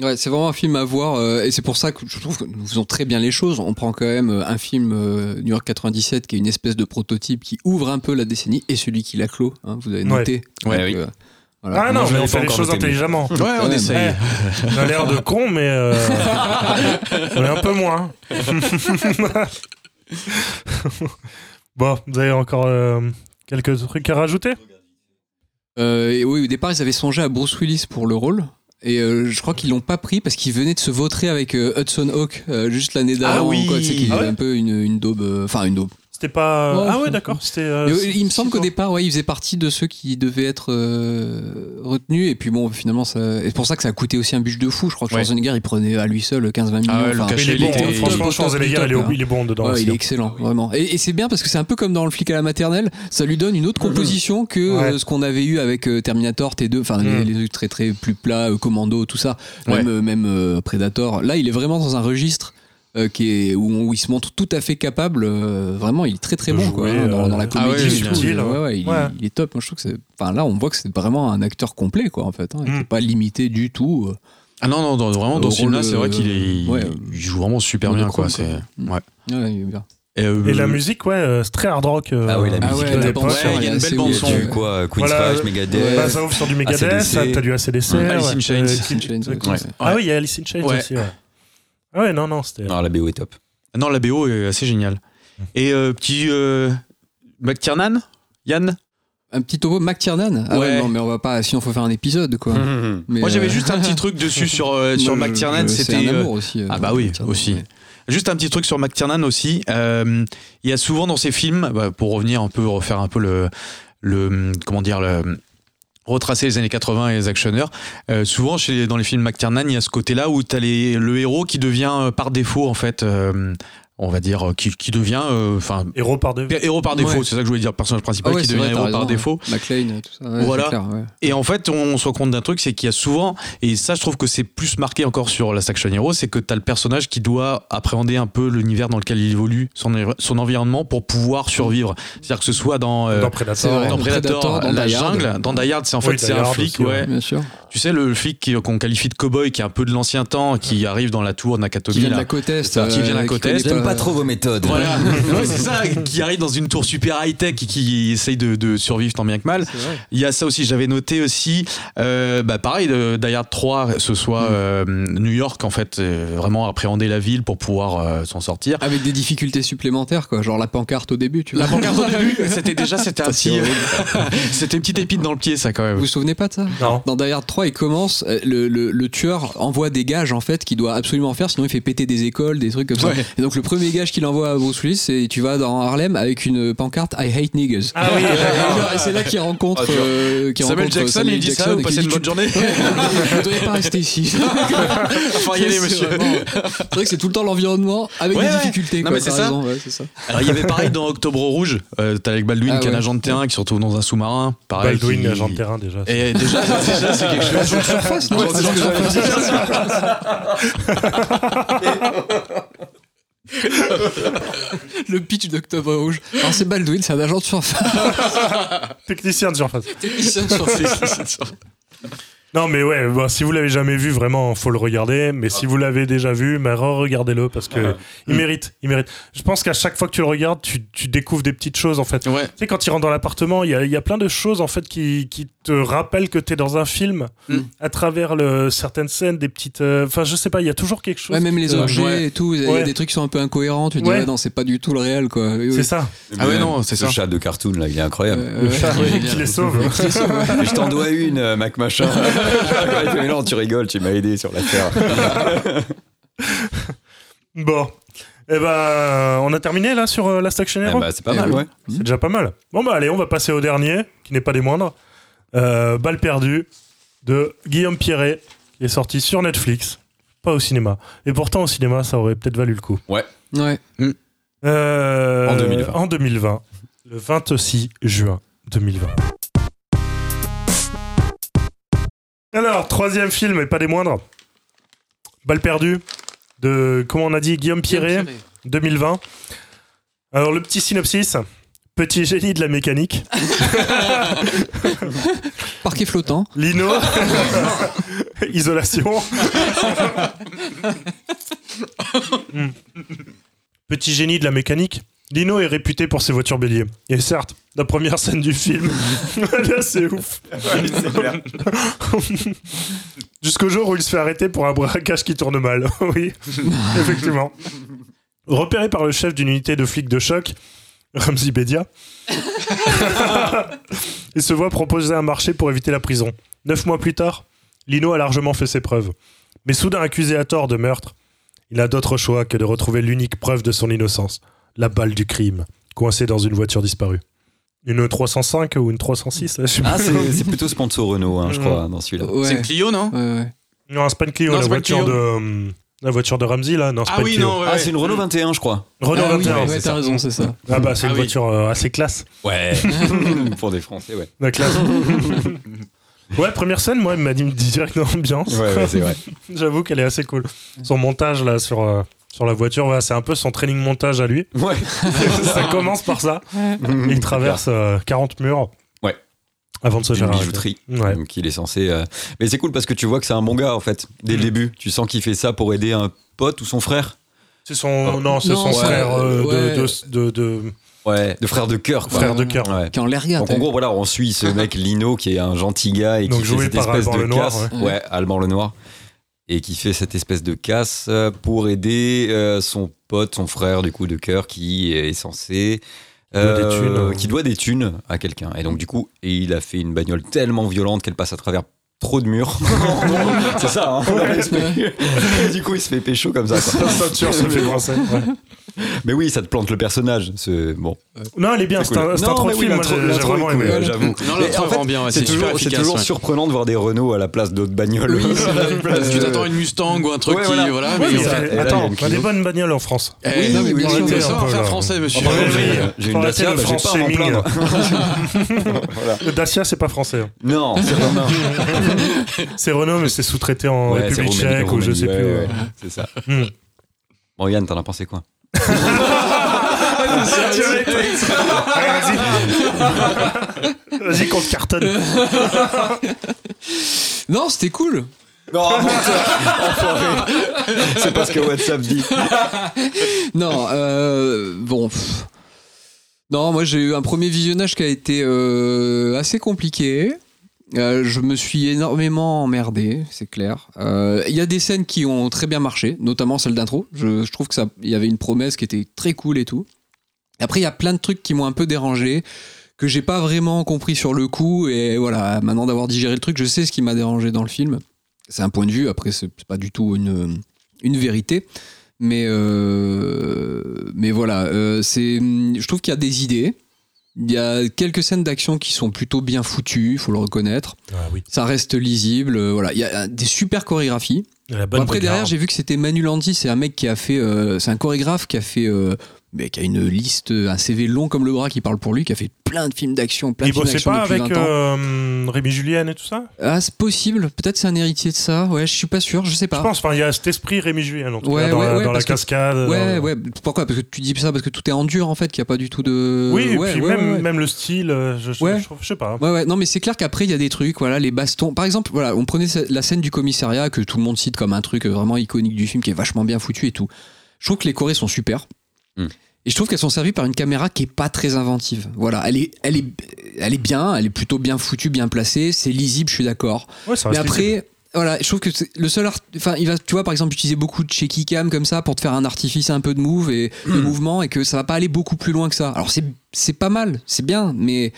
Ouais, c'est vraiment un film à voir euh, et c'est pour ça que je trouve que nous faisons très bien les choses. On prend quand même euh, un film euh, New York 97 qui est une espèce de prototype qui ouvre un peu la décennie et celui qui la clôt. hein, vous avez noté. Ouais, Donc, oui. euh, voilà. Ah non, mais on fait les choses intelligemment. ouais on Ouais, essaye [LAUGHS] On a l'air de con, mais euh, [LAUGHS] on est un peu moins. [LAUGHS] bon, vous avez encore euh, quelques trucs à rajouter? Euh, et oui, au départ, ils avaient songé à Bruce Willis pour le rôle. Et euh, je crois qu'ils l'ont pas pris parce qu'il venait de se vautrer avec euh, Hudson Hawk euh, juste l'année d'avant. oui. quoi, tu sais, qu'il Ah avait un peu une, une daube. euh, Enfin, une daube. C'était pas. Ouais, ah ouais, d'accord. Euh, euh, il me semble qu'au départ, ouais, il faisait partie de ceux qui devaient être euh, retenus. Et puis bon, finalement, ça... c'est pour ça que ça a coûté aussi un bûche de fou. Je crois que Ouais. Schwarzenegger, il prenait à lui seul 15-20 millions. Ah ouais, le Enfin, il cachet, est bon, était- il est franchement, top, Schwarzenegger, top, il est, il est bon dedans. Il est excellent, vraiment. Et, et c'est bien parce que c'est un peu comme dans le flic à la maternelle, ça lui donne une autre composition que. Ouais. euh, ce qu'on avait eu avec euh, Terminator T2, enfin les, Mhm. les trucs très très plus plats, euh, Commando, tout ça, même, euh, même euh, Predator. Là, il est vraiment dans un registre euh, qui est où, où il se montre tout à fait capable. euh, vraiment, il est très très bon quoi, hein, dans, dans la euh, comédie. ah ouais. Subtil, ouais, ouais, il, ouais. il est top. Moi, je trouve que c'est. Enfin, là, on voit que c'est vraiment un acteur complet quoi en fait. Hein, Il n'est pas limité du tout. euh, ah non non dans- vraiment dans ce film là rôle c'est vrai qu'il est ouais. il joue vraiment super bien quoi c'est ouais Ouais, il est bien. et, euh, Et la musique, ouais, euh, c'est très hard rock. euh, Ah oui, la Ah musique ouais, de la Ouais, il y a une belle bande son. Il ouais. eu quoi euh, Queen's Voilà. Crash, Megadeth. Ouais. Bah, ça ouvre sur du Megadeth, t'as du ACDC. Alice ouais, in Chains. euh, euh, ouais. Ah oui, il y a Alice in Chains Ouais. aussi, ouais. Ah ouais, non, non, c'était. Non, la BO est top. non la BO est assez géniale et euh, petit euh, McTiernan? Yann? Un petit topo McTiernan? Ah ouais. Ouais. non, mais on va pas. Sinon, faut faire un épisode, quoi. Mais, Moi j'avais euh, juste un petit truc dessus sur, euh, [LAUGHS] sur moi, McTiernan, c'était... Un euh, amour aussi. euh, ah bah oui, McTiernan, aussi. ouais. Juste un petit truc sur McTiernan aussi. euh, il y a souvent dans ses films, bah, pour revenir un peu, refaire un peu le... le comment dire le, retracer les années 80 et les actionneurs. euh, souvent, chez, dans les films McTiernan, il y a ce côté-là où tu le héros qui devient euh, par défaut, en fait, euh, on va dire, euh, qui, qui devient... euh, Enfin, Héros par deux. héros par défaut, Ouais. c'est ça que je voulais dire, personnage principal Ah ouais, qui devient vrai, héros par défaut. McLean, tout ça. ouais, Voilà. c'est clair, ouais. Et en fait, on se rend compte d'un truc, c'est qu'il y a souvent, et ça je trouve que c'est plus marqué encore sur Last Action Hero, c'est que tu as le personnage qui doit appréhender un peu l'univers dans lequel il évolue, son, son environnement pour pouvoir survivre. C'est-à-dire que ce soit dans, euh, Dans Predator. vrai. dans Predator, Predator, dans la Die Hard. jungle, dans Die Hard, c'est en fait Oui, c'est un flic, aussi, ouais. Bien sûr. Tu sais, le flic qui- qu'on qualifie de cowboy, qui est un peu de l'ancien temps, qui arrive dans la tour Qui Nakatomi. vient de là. la côte Est. qui vient de la côte Est. Pas trop vos méthodes. Voilà, [LAUGHS] Ouais, c'est ça, qui arrive dans une tour super high-tech et qui essaye de, de survivre tant bien que mal. Il y a ça aussi, j'avais noté aussi, euh, bah pareil, Die Hard 3, ce soit euh, New York en fait, euh, vraiment appréhender la ville pour pouvoir euh, s'en sortir. Avec des difficultés supplémentaires, quoi. Genre la pancarte au début, tu vois. La pancarte au début, [LAUGHS] c'était déjà c'était Ça, petit, [LAUGHS] c'était une petite épine dans le pied ça quand même. Vous vous souvenez pas de ça? Non. Dans Die Hard 3, il commence, euh, le, le, le tueur envoie des gages en fait qu'il doit absolument faire, sinon il fait péter des écoles, des trucs comme ça. Ouais. Et donc le premier gage qu'il envoie à Bruce Willis, c'est tu vas dans Harlem avec une pancarte I hate niggas. Ah oui, Et c'est là qu'il rencontre, Ah, euh, qu'il Samuel rencontre Jackson, Samuel il dit ça, vous et passez une tu- bonne journée. [LAUGHS] Vous ne devriez pas rester ici. Enfin, y aller, monsieur. C'est vrai que c'est tout le temps l'environnement avec Ouais, des difficultés. Non, mais c'est ça. raison, ouais, c'est ça. Alors il y avait pareil dans Octobre Rouge, euh, t'as avec Baldwin Ah qui est un agent de terrain qui se retrouve dans un sous-marin. Pareil, Baldwin, agent de terrain déjà. Et déjà, déjà c'est quelque chose. Surface, non [LAUGHS] [LAUGHS] Ouais, C'est ce que j'allais dire. [LAUGHS] Le pitch d'Octobre Rouge. Alors c'est Baldwin, c'est un agent de surface. [LAUGHS] Technicien de surface. Technicien de surface. [LAUGHS] Non, mais ouais, bon, si vous l'avez jamais vu, vraiment, faut le regarder. Mais si vous l'avez déjà vu, mais re-regardez-le parce que il mérite, il mérite. Je pense qu'à chaque fois que tu le regardes, tu, tu découvres des petites choses en fait. Ouais. Tu sais, quand il rentre dans l'appartement, il y a, il y a plein de choses en fait qui, qui te rappellent que t'es dans un film Mm. à travers le, certaines scènes, des petites. euh, Enfin, je sais pas, il y a toujours quelque chose. Ouais, même qui les te- objets ouais. et tout, il y a Ouais. des trucs qui sont un peu incohérents. Tu te dis, Ouais. ouais, non, c'est pas du tout le réel, quoi. Oui, oui. C'est ça. Ah ouais, Le- non, c'est ce ça. chat de cartoon, là, il est incroyable. Euh, Le [LAUGHS] ouais. chat ouais, qui les sauve. [LAUGHS] Je t'en dois une, euh, Mac machin. [LAUGHS] [LAUGHS] Mais non, tu rigoles, tu m'as aidé sur l'affaire. [LAUGHS] Bon. Eh ben, on a terminé là sur euh, Last Action Ah Hero bah, c'est pas Eh mal, ouais. C'est déjà pas mal. Bon bah allez, on va passer au dernier, qui n'est pas des moindres. Euh, Balle perdue de Guillaume Pierret, qui est sorti sur Netflix, pas au cinéma. Et pourtant au cinéma, ça aurait peut-être valu le coup. Ouais. Euh, En 2020. En 2020, le 26 juin 2020. Alors, troisième film, et pas des moindres. Balle perdue de, comment on a dit, Guillaume Pierret, 2020. Alors, le petit synopsis. Petit génie de la mécanique. [LAUGHS] Parquet flottant. Lino. [LAUGHS] Isolation. [LAUGHS] Hmm. Petit génie de la mécanique. Lino est réputé pour ses voitures béliers. Et certes, la première scène du film, là [LAUGHS] c'est ouf. [LAUGHS] Jusqu'au jour où il se fait arrêter pour un braquage qui tourne mal. [LAUGHS] oui, effectivement. Repéré par le chef d'une unité de flics de choc, Ramzi Bedia, il se voit proposer un marché pour éviter la prison. Neuf mois plus tard, Lino a largement fait ses preuves. Mais soudain accusé à tort de meurtre, il n'a d'autre choix que de retrouver l'unique preuve de son innocence, la balle du crime, coincée dans une voiture disparue. Une 305 ou une 306 là, je sais Ah, pas. c'est c'est plutôt sponsor Renault, hein, je crois, dans celui-là. Ouais. C'est une Clio, non Ouais, ouais. Non, c'est pas une Clio, Non, la c'est pas une voiture Clio. de hum, la voiture de Ramsey là, non, Ah pas une oui, Clio. non, ouais, Ah, c'est une Renault 21, je crois. Renault Ah oui, 21, ouais, c'est t'as ça. raison, c'est ça. Ah bah c'est Ah une oui. voiture euh, assez classe. Ouais. [LAUGHS] Pour des Français, ouais. La classe. [LAUGHS] ouais, première scène, moi, elle m'a dit direct l'ambiance. Ouais, ouais, c'est vrai. [LAUGHS] J'avoue qu'elle est assez cool. Son montage là sur, euh, sur la voiture, ouais, c'est un peu son training montage à lui. Ouais. [LAUGHS] ça commence par ça. Il traverse euh, 40 murs. Ouais. Avant de se faire bijouterie. Ouais. Donc il est censé. euh, Mais c'est cool parce que tu vois que c'est un bon gars en fait, dès le Mm. début. Tu sens qu'il fait ça pour aider un pote ou son frère? C'est son, Oh. non, c'est son ouais, frère euh, ouais. de, de, de- de- Ouais, de frère de cœur quoi. frère de cœur. Ouais. Qui en l'air gars. Donc en gros, voilà, on suit ce mec Lino qui est un gentil gars et Donc qui fait joué cette par espèce Alban de Lenoir, casse. ouais. Ouais, Alban Lenoir. Et qui fait cette espèce de casse euh, pour aider euh, son pote, son frère du coup de cœur qui est censé. des thunes, hein. qui doit des thunes à quelqu'un. Et donc du coup, et il a fait une bagnole tellement violente qu'elle passe à travers trop de murs. [LAUGHS] c'est ça, hein [LAUGHS] du coup, il se fait pécho comme ça. quoi. [LAUGHS] La ceinture se fait français. ouais. [LAUGHS] Mais oui, ça te plante le personnage. ce- Bon, Non, elle est bien. C'est C'est cool. un, c'est un Non, trop mais de oui, film. Moi, j'ai vraiment cool, aimé. j'avoue. Non, Mais l'intro en fait, bien, c'est c'est toujours, c'est toujours ouais. surprenant de voir des Renault à la place d'autres bagnoles. Oui, c'est [LAUGHS] Tu de- t'attends une Mustang ou un truc Ouais, qui. voilà. Mais mais en fait- a attends, on a des bonnes bagnoles en France. Eh, Oui, mais on ça, français, monsieur. Ah bah, Ouais, oui, j'ai- oui. Une Dacia, le bah, j'ai pas à m'en plaindre. [LAUGHS] Le Dacia, c'est pas français. hein. Non, c'est Romain. C'est Renault, mais c'est sous-traité en c'est République tchèque ou je sais plus. euh. C'est ça. Hmm. Bon, Yann, t'en as pensé quoi? Vas-y, Vas-y, qu'on te cartonne. Non, c'était cool. Non. C'est pas ce que WhatsApp dit. Non, euh, bon. Non, moi j'ai eu un premier visionnage qui a été euh, assez compliqué. Euh, je me suis énormément emmerdé, c'est clair. Euh, Il y a des scènes qui ont très bien marché, notamment celle d'intro. Je, trouve que ça, il y avait une promesse qui était très cool et tout. Après, il y a plein de trucs qui m'ont un peu dérangé, que j'ai pas vraiment compris sur le coup. Et voilà, maintenant d'avoir digéré le truc, je sais ce qui m'a dérangé dans le film. C'est un point de vue. Après, c'est pas du tout une une vérité. Mais, euh, mais voilà, c'est, je trouve qu'il y a des idées. Il y a quelques scènes d'action qui sont plutôt bien foutues, il faut le reconnaître. Ah oui. Ça reste lisible. euh, Voilà, il y a des super chorégraphies. Bon, après, derrière, j'ai vu que c'était Manu Landi, c'est un mec qui a fait. euh, c'est un chorégraphe qui a fait euh, mais qui a une liste, un CV long comme le bras qui parle pour lui, qui a fait plein de films d'action, plein de films bossait d'action pas depuis avec 20 ans. euh, Rémi Julien et tout ça? Ah, c'est possible. Peut-être c'est un héritier de ça. Ouais, je suis pas sûr. Je sais pas. Je pense, enfin, il y a cet esprit Rémi Julien, en tout Ouais, cas, dans, ouais, la, ouais, dans la que- cascade. Ouais, dans- ouais. Pourquoi? Parce que tu dis ça parce que tout est en dur en fait, qu'il n'y a pas du tout de. Oui, et puis même, le style, euh, je, je- sais pas. Ouais, ouais, non, mais c'est clair qu'après, il y a des trucs, voilà, les bastons. Par exemple, voilà, on prenait la scène du commissariat que tout le monde cite comme un truc euh, vraiment iconique du film qui est vachement bien foutu et tout. Je trouve que les chorés sont super. Hmm. Et je trouve qu'elles sont servies par une caméra qui est pas très inventive. Voilà, elle est, elle est, elle est bien, elle est plutôt bien foutue, bien placée, c'est lisible, je suis d'accord. Ouais, Mais lisible. après, voilà, je trouve que le seul art, enfin, il va, tu vois, par exemple, utiliser beaucoup de shaky cam comme ça pour te faire un artifice un peu de move et de mouvement et que ça va pas aller beaucoup plus loin que ça. Alors c'est, c'est pas mal, c'est bien, mais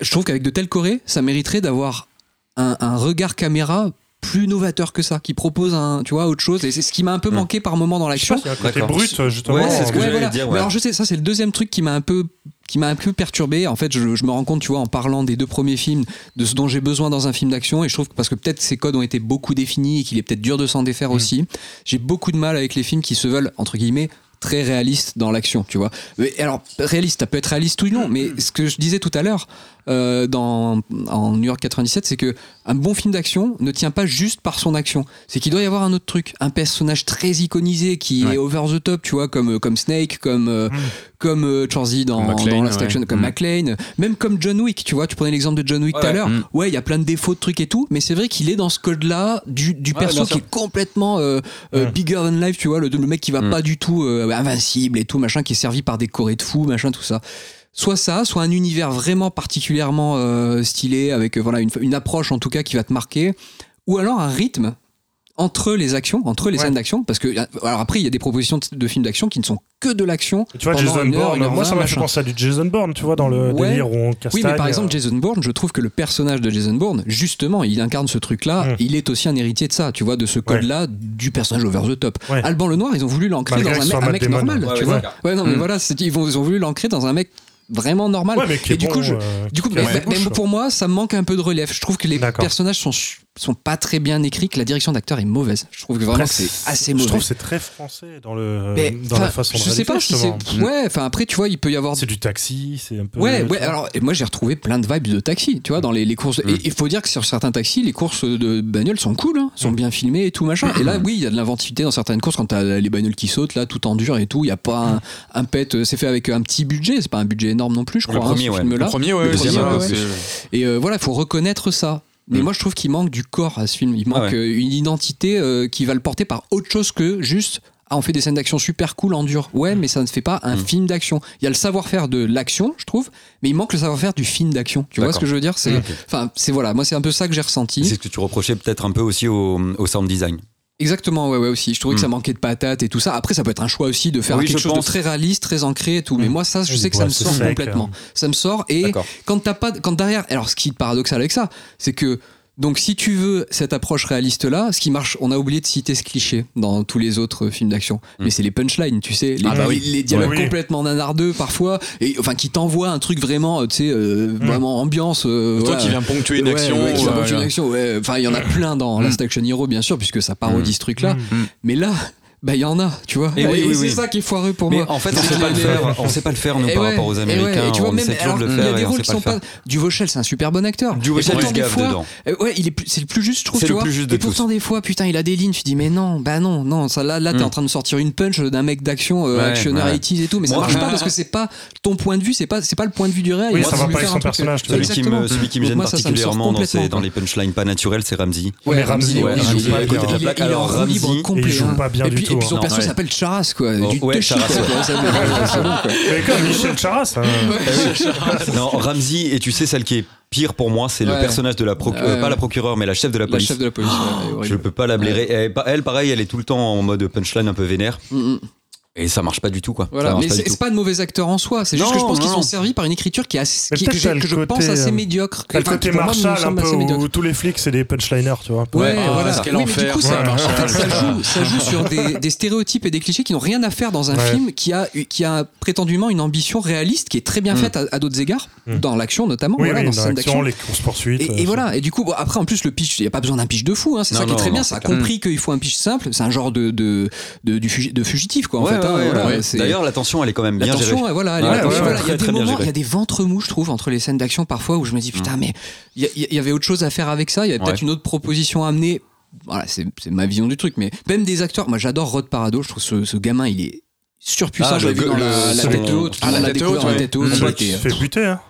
je trouve qu'avec de tels chorés, ça mériterait d'avoir un, un regard caméra plus novateur que ça, qui propose un, tu vois, autre chose. Et c'est ce qui m'a un peu Mm. manqué par moment dans l'action. D'accord. brut, justement. Ouais, c'est ce que j'allais voilà. dire, Mais ouais. alors je sais, ça c'est le deuxième truc qui m'a un peu qui m'a un peu perturbé. En fait, je, je me rends compte, tu vois, en parlant des deux premiers films, de ce dont j'ai besoin dans un film d'action. Et je trouve que parce que peut-être ces codes ont été beaucoup définis et qu'il est peut-être dur de s'en défaire aussi. J'ai beaucoup de mal avec les films qui se veulent entre guillemets très réalistes dans l'action, tu vois. Mais alors réaliste, ça peut être réaliste ou non, mais ce que je disais tout à l'heure euh, dans en New York 97, c'est que un bon film d'action ne tient pas juste par son action. C'est qu'il doit y avoir un autre truc, un personnage très iconisé qui est over the top, tu vois, comme comme Snake, comme euh, comme euh, Chorzy dans, McClane, dans Last ouais. Action, comme Mm. McClane, même comme John Wick, tu vois, tu prenais l'exemple de John Wick tout à l'heure. Mm. Ouais, il y a plein de défauts de trucs et tout, mais c'est vrai qu'il est dans ce code-là du, du Ouais, perso qui est complètement euh, euh, bigger than life, tu vois, le, le mec qui va pas du tout euh, invincible et tout, machin, qui est servi par des chorés de fous, machin, tout ça. Soit ça, soit un univers vraiment particulièrement euh, stylé, avec euh, voilà une, une approche en tout cas qui va te marquer, ou alors un rythme entre les actions, entre les Ouais. scènes d'action, parce que alors après il y a des propositions de, de films d'action qui ne sont que de l'action. Tu vois, Jason une heure, Bourne, une heure moi ça m'a fait penser à du Jason Bourne, tu vois, dans le Ouais. délire où on Oui, castagne. mais par exemple, euh, Jason Bourne, je trouve que le personnage de Jason Bourne, justement, il incarne ce truc-là, Mm. il est aussi un héritier de ça, tu vois, de ce code-là, du personnage over the top. Ouais. Alban Lenoir, ils ont voulu l'ancrer dans un, mec- un normal, tu vois. Ouais, non, mais Mm. voilà, c'est- ils, vont- ils ont voulu l'ancrer dans un mec vraiment normal. Ouais, Et du bon, coup, je- euh, Du coup, bouche, pour moi, ça manque un peu de relief. Je trouve que les personnages sont, sont pas très bien écrits, que la direction d'acteur est mauvaise. Je trouve que vraiment c'est assez Je mauvais. trouve que c'est très français dans, le, Mais, dans la façon de je sais pas si c'est. Ouais, enfin après, tu vois, il peut y avoir C'est du taxi, c'est un peu. Ouais, ouais. Alors, et moi, j'ai retrouvé plein de vibes de taxi, tu vois, dans les, les courses. Mm. Et il faut dire que sur certains taxis, les courses de bagnoles sont cool, hein, sont Mm. bien filmées et tout machin. Et là, oui, il y a de l'inventivité dans certaines courses quand t'as les bagnoles qui sautent là, tout en dur et tout. Il y a pas un, un pet. euh, C'est fait avec un petit budget. C'est pas un budget énorme non plus, je Le crois. hein, premier, ce ouais. film-là. Le premier, ouais, Le premier, c'est- Et euh, voilà, il faut reconnaître ça. Mais Mm. moi, je trouve qu'il manque du corps à ce film. Il manque Ah euh, une identité euh, qui va le porter par autre chose que juste. Ah, on fait des scènes d'action super cool en dur. Ouais, mais ça ne fait pas un Mm. film d'action. Il y a le savoir-faire de l'action, je trouve, mais il manque le savoir-faire du film d'action. Tu vois ce que je veux dire? C'est, Mm. enfin, c'est voilà. Moi, c'est un peu ça que j'ai ressenti. C'est ce que tu reprochais peut-être un peu aussi au, au sound design. Exactement, ouais, ouais, aussi. Je trouvais que ça manquait de patates et tout ça. Après, ça peut être un choix aussi de faire Oui, quelque chose pense. de très réaliste, très ancré et tout. Mais Mm. moi, ça, je sais que ouais, ça me sort sec, complètement. hein. Ça me sort et quand t'as pas, quand derrière, alors ce qui est paradoxal avec ça, c'est que donc si tu veux cette approche réaliste là, ce qui marche, on a oublié de citer ce cliché dans tous les autres films d'action, mais c'est les punchlines, tu sais, les, Ah bah oui. les- les dialogues Ouais, oui. complètement nanardeux parfois, et enfin qui t'envoient un truc vraiment, euh, tu sais, euh, vraiment ambiance. euh, Toi qui viens ponctuer une action. ouais, qui euh, ponctuer une action, ouais. Enfin, il y en a plein dans Last Action Hero, bien sûr, puisque ça parodie ce truc-là. Mais là, bah, il y en a, tu vois. Et oui, oui, c'est oui. ça qui est foireux pour Mais moi. en fait, on sait pas le faire. On sait pas le faire nous Et par ouais, rapport aux et ouais, Américains. et tu vois, on même, essaie toujours alors, de le il y a faire des rôles qui pas sont pas. Du Vauchel, c'est un super bon acteur. Du Et Vauchel, pourtant, il se fois- dedans. euh, ouais, il est c'est le plus juste, je trouve. C'est tu le vois. plus juste de Et pourtant, des fois, putain, il a des lignes. Tu dis, mais non, bah non, non, ça, là, là, t'es Mm. en train de sortir une punch d'un mec d'action, euh, actionneur ouais. 80s et tout, mais ça marche pas [LAUGHS] parce que c'est pas ton point de vue, c'est pas, c'est pas le point de vue du réel. Oui, ça va pas avec son truc- personnage. Celui qui me, Exactement. celui qui me Donc gêne particulièrement dans, les punchlines pas naturelles, c'est Ramsey. Ouais, Ramsey, il- est en Ramsey, il joue pas bien tout, Et puis son perso s'appelle Charas, quoi. Oh, Du ouais, Charas. Mais comme Michel Charas. hein. Non, Ramsey, et tu sais, celle qui est pire pour moi, c'est le personnage de la procureure, Ouais. pas la procureure, mais la chef de la La police. chef de la police. ouais, Je peux pas la blairer. Elle, elle, pareil, elle est tout le temps en mode punchline un peu vénère. Mm, mm. Et ça marche pas du tout, quoi. Voilà, mais c'est pas de mauvais acteurs en soi. C'est juste Non, que je pense qu'ils sont servis par une écriture qui est assez, qui- que, que je côté, pense assez euh, médiocre. Le côté Marshall, un peu, où tous les flics, c'est des punchliners, tu vois. Ouais, Ah, voilà. Oui, mais du coup, ça, en fait, ça joue, ça joue sur des, des stéréotypes et des clichés qui n'ont rien à faire dans un Ouais. film qui a, qui a prétendument une ambition réaliste qui est très bien Mm. faite à, à d'autres égards, Mm. dans l'action notamment, Oui, voilà, oui, dans l'action, d'action. les courses-poursuites. Et, et voilà, et du coup, bon, après en plus le pitch, il n'y a pas besoin d'un pitch de fou, hein, c'est ça qui est très bien, ça a compris qu'il faut un pitch simple, c'est un genre de, de, de, de fugitif quoi en Ouais, ouais, ouais, voilà, ouais. D'ailleurs, la tension, elle est quand même bien gérée. ouais, voilà, elle est Ouais, ouais, Voilà, ouais, il y a très, des moments, il y a des ventres mous, je trouve, entre les scènes d'action parfois où je me dis putain, mais il y, avait autre chose à faire avec ça. Il y avait peut-être Ouais. une autre proposition à amener. Voilà, c'est ma vision du truc, mais même des acteurs. Moi, j'adore Rod Parado. Je trouve ce, ce gamin, il est surpuissant. Ah, je l'ai le- vu dans le- la, la tête haute. Ah, la l'a tête haute, dans la ouais. tête haute. Fait buter. Hein.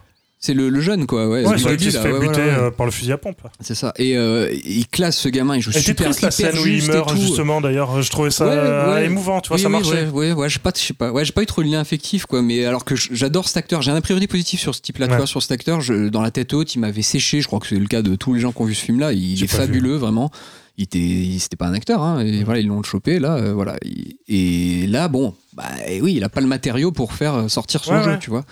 C'est le, le jeune, quoi. Ouais, Ouais, ce c'est vrai début, qu'il se fait ouais, buter voilà, euh, par le fusil à pompe. C'est ça. Et euh, il classe ce gamin, il joue était super triste la scène où il et meurt justement d'ailleurs. Je trouvais ça Ouais, euh, émouvant, tu vois, Oui, ça oui, marchait. Ouais, ouais, j'ai pas, pas, ouais, pas eu trop de lien affectif, quoi. Mais alors que j'adore cet acteur, j'ai un a priori positif sur ce type-là, tu Ouais. vois, sur cet acteur. Je, dans la tête haute, il m'avait séché. Je crois que c'est le cas de tous les gens qui ont vu ce film-là. Il est vu. fabuleux, vraiment. Il était, il- c'était pas un acteur, hein, et voilà, ils l'ont chopé là, euh, voilà. Il- Et là, bon, bah oui, il a pas le matériau pour faire sortir son Ouais, jeu, ouais. tu vois.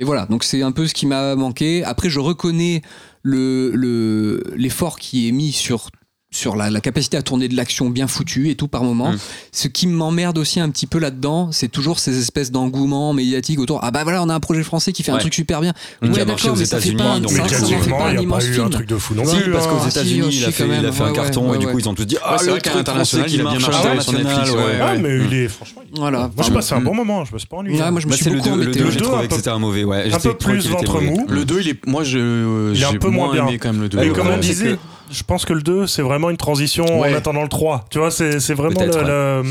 Et voilà, donc c'est un peu ce qui m'a manqué. Après, je reconnais le le- l'effort qui est mis sur sur la, la capacité à tourner de l'action bien foutue et tout par moment. Mm. Ce qui m'emmerde aussi un petit peu là-dedans, c'est toujours ces espèces d'engouements médiatiques autour. Ah bah voilà, on a un projet français qui fait un truc super bien. Qui a Ouais, marché d'accord, aux mais ça fait États-Unis, pas un, donc ça, ça fait pas il un n'y a pas immense eu un film. truc de fou non Si, plus. parce hein. qu'aux Ah, si, États-Unis, il, a fait, il a un carton ouais, et du ouais. coup, ils ont tous dit Ah, Ouais, c'est vrai qu'à truc l'international, il a qui bien marche marché sur Netflix, Ah, mais Mm. il est franchement. il- Voilà. Moi, je Enfin, passe un mm. bon moment, je me suis pas ennuyé. Ouais, moi, je me Bah, suis beaucoup 2, le embêté. Le j'ai deux, trouvé que c'était un mauvais. Ouais, un peu je plus ventre mou. Le 2, il est. Moi, je. Il est un j'ai peu moins bien. aimé quand même le 2. Et le comme on disait, je pense que le 2, c'est vraiment une transition Ouais. en attendant le 3. Tu vois, c'est c'est vraiment le.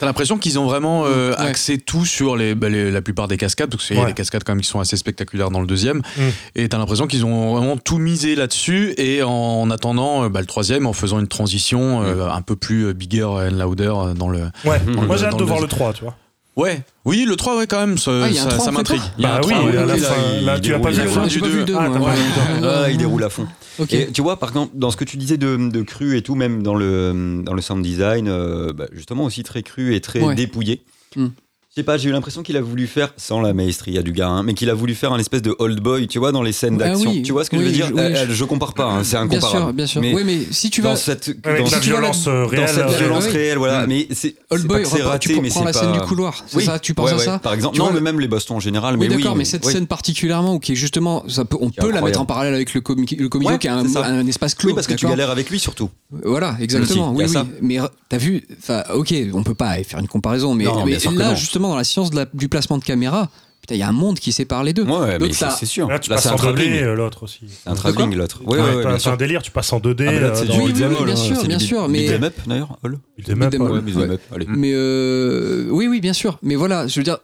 T'as l'impression qu'ils ont vraiment euh, Ouais. axé tout sur les, bah, les- la plupart des cascades, parce qu'il y a des cascades quand même qui sont assez spectaculaires dans le deuxième. Mm. Et t'as l'impression qu'ils ont vraiment tout misé là-dessus, et en attendant euh, bah, le troisième, en faisant une transition euh, un peu plus bigger and louder dans le. Ouais, moi j'ai hâte de voir le 3, tu vois. Ouais, oui, le 3, ouais, quand même, ça, Ah, ça, 3 ça en m'intrigue. prépa Il y a Bah un oui, 3, à la oui, fin, là, tu l'as pas déroule, vu il le a film du J'ai pas deux. vu le deux, Ah, moi. pas Ah, il déroule à fond. Et tu vois, par contre, dans ce que tu disais de, de cru et tout, même dans le, dans le sound design, euh, bah, justement aussi très cru et très Ouais. dépouillé. Hmm. Je sais pas, j'ai eu l'impression qu'il a voulu faire, sans la maestria du gars, hein, mais qu'il a voulu faire un espèce de old boy, tu vois, dans les scènes Ah d'action. oui, tu vois ce que je oui, veux dire? je- oui, Euh, je- je compare pas, hein, c'est Bien incomparable. sûr, bien sûr. Mais oui, mais si tu dans vas. cette, Avec dans, si tu vas violence euh, dans réelle. cette euh, violence réelle, voilà. Hmm. Mais c'est Old c'est Boy, pas que c'est raté, tu mais prends c'est la pas... scène du couloir, c'est Oui, ça Tu penses ouais, à ouais, ça Par exemple, Tu non, vois, mais même les Boston en général. Oui, mais d'accord, oui, mais cette scène particulièrement, où qui est justement, ça peut, on est peut la mettre en parallèle avec le, comi- le comico qui a un, espace clos. Oui, parce que tu galères avec lui surtout. Voilà, exactement. Oui, a oui. Mais t'as vu, enfin, ok, on peut pas faire une comparaison, mais, bien là, non. Justement, dans la science de la- du placement de caméra, putain, il y a un monde qui sépare les deux. Ouais, Donc mais ça- c'est c'est sûr. Là, tu Là, passes c'est un en 2D, travelling. euh, l'autre aussi. C'est un travelling, l'autre. Ouais, Ouais, ouais, ouais, t'as- bien t'as sûr. un délire, tu passes en 2D. Ah, là, euh, c'est Oui, oui, bien hein, sûr, c'est bien sûr, mais- beat'em up, d'ailleurs. Hall. Beat'em up, ouais. Mais euh, oui, oui, bien sûr. Mais voilà, je veux dire,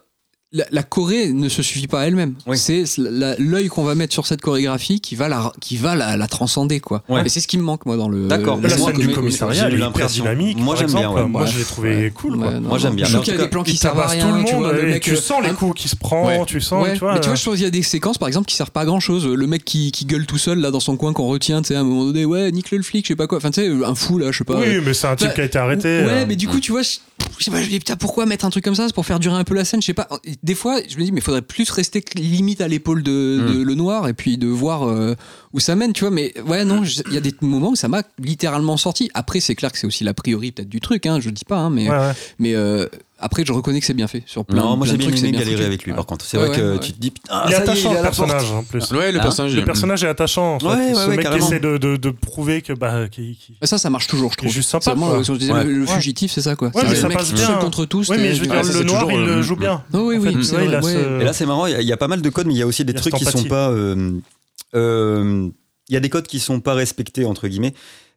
la, la Corée ne se suffit pas à elle-même. Oui. C'est la- l'œil qu'on va mettre sur cette chorégraphie qui va la, qui va la, la transcender, quoi. Ouais. Et c'est ce qui me manque, moi, dans le. D'accord. La scène du commissariat, j'ai elle est hyper dynamique. Moi, j'aime bien, ouais. Moi, Bref, je l'ai trouvé ouais. cool. Ouais, quoi. non, Moi, j'aime bien. Je trouve qu'il y a des plans qui servent à tabasse rien. tout le tu vois, monde le et mec, tu euh, sens les un- coups qui se prend, Ouais. tu sens, Ouais, tu vois. mais tu vois, je trouve qu'il y a des séquences, par exemple, qui servent pas à grand chose. Le mec qui, qui gueule tout seul là dans son coin qu'on retient, tu sais, à un moment donné, ouais, nique-le le flic, je sais pas quoi. Enfin, tu sais, un fou là, je sais pas. Oui, mais c'est un type qui a été arrêté. Ouais, euh, mais du coup, tu vois, je, sais pas, je me dis, putain, pourquoi mettre un truc comme ça C'est pour faire durer un peu la scène, je sais pas. Des fois, je me dis, mais faudrait plus rester limite à l'épaule de, de le noir et puis de voir euh, où ça mène, tu vois. Mais ouais, non, il y a des moments où ça m'a littéralement sorti. Après, c'est clair que c'est aussi l'a priori peut-être du truc, hein, je dis pas, hein, mais, Ouais, ouais. mais euh, après, je reconnais que c'est bien fait. Sur plein, Non, moi plein j'ai de bien aimé galérer avec lui par contre. C'est Ouais, vrai que ouais, tu te dis putain, Il est ça y est, attachant le personnage en plus. Ouais, le Hein personnage. Le personnage est attachant. En fait. Ouais, ouais, Ce ouais, mec essaie de, de, de prouver que bah, Ça, ça marche toujours, je trouve. juste sympa, euh, le, fugitif, c'est ça, quoi. Ça mec passe seul bien. contre tous. Oui, mais je veux dire, le noir, toujours il le- le joue bien. Oh, oui, oui, Et là, c'est marrant, il y a- pas mal de codes, mais il y a aussi des trucs qui sont pas. euh, euh, Il y a des codes qui sont pas respectés, entre guillemets.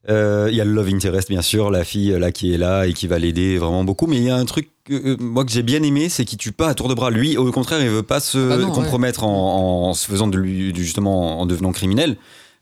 Euh, Il y a le love interest, bien sûr, la fille euh, là qui est là et qui va l'aider vraiment beaucoup. Mais il y a un truc, euh, moi, que j'ai bien aimé, c'est qu'il tue pas à tour de bras. Lui, au contraire, il veut pas se Ah bah non, compromettre en, en se faisant de lui, du- justement, en devenant criminel.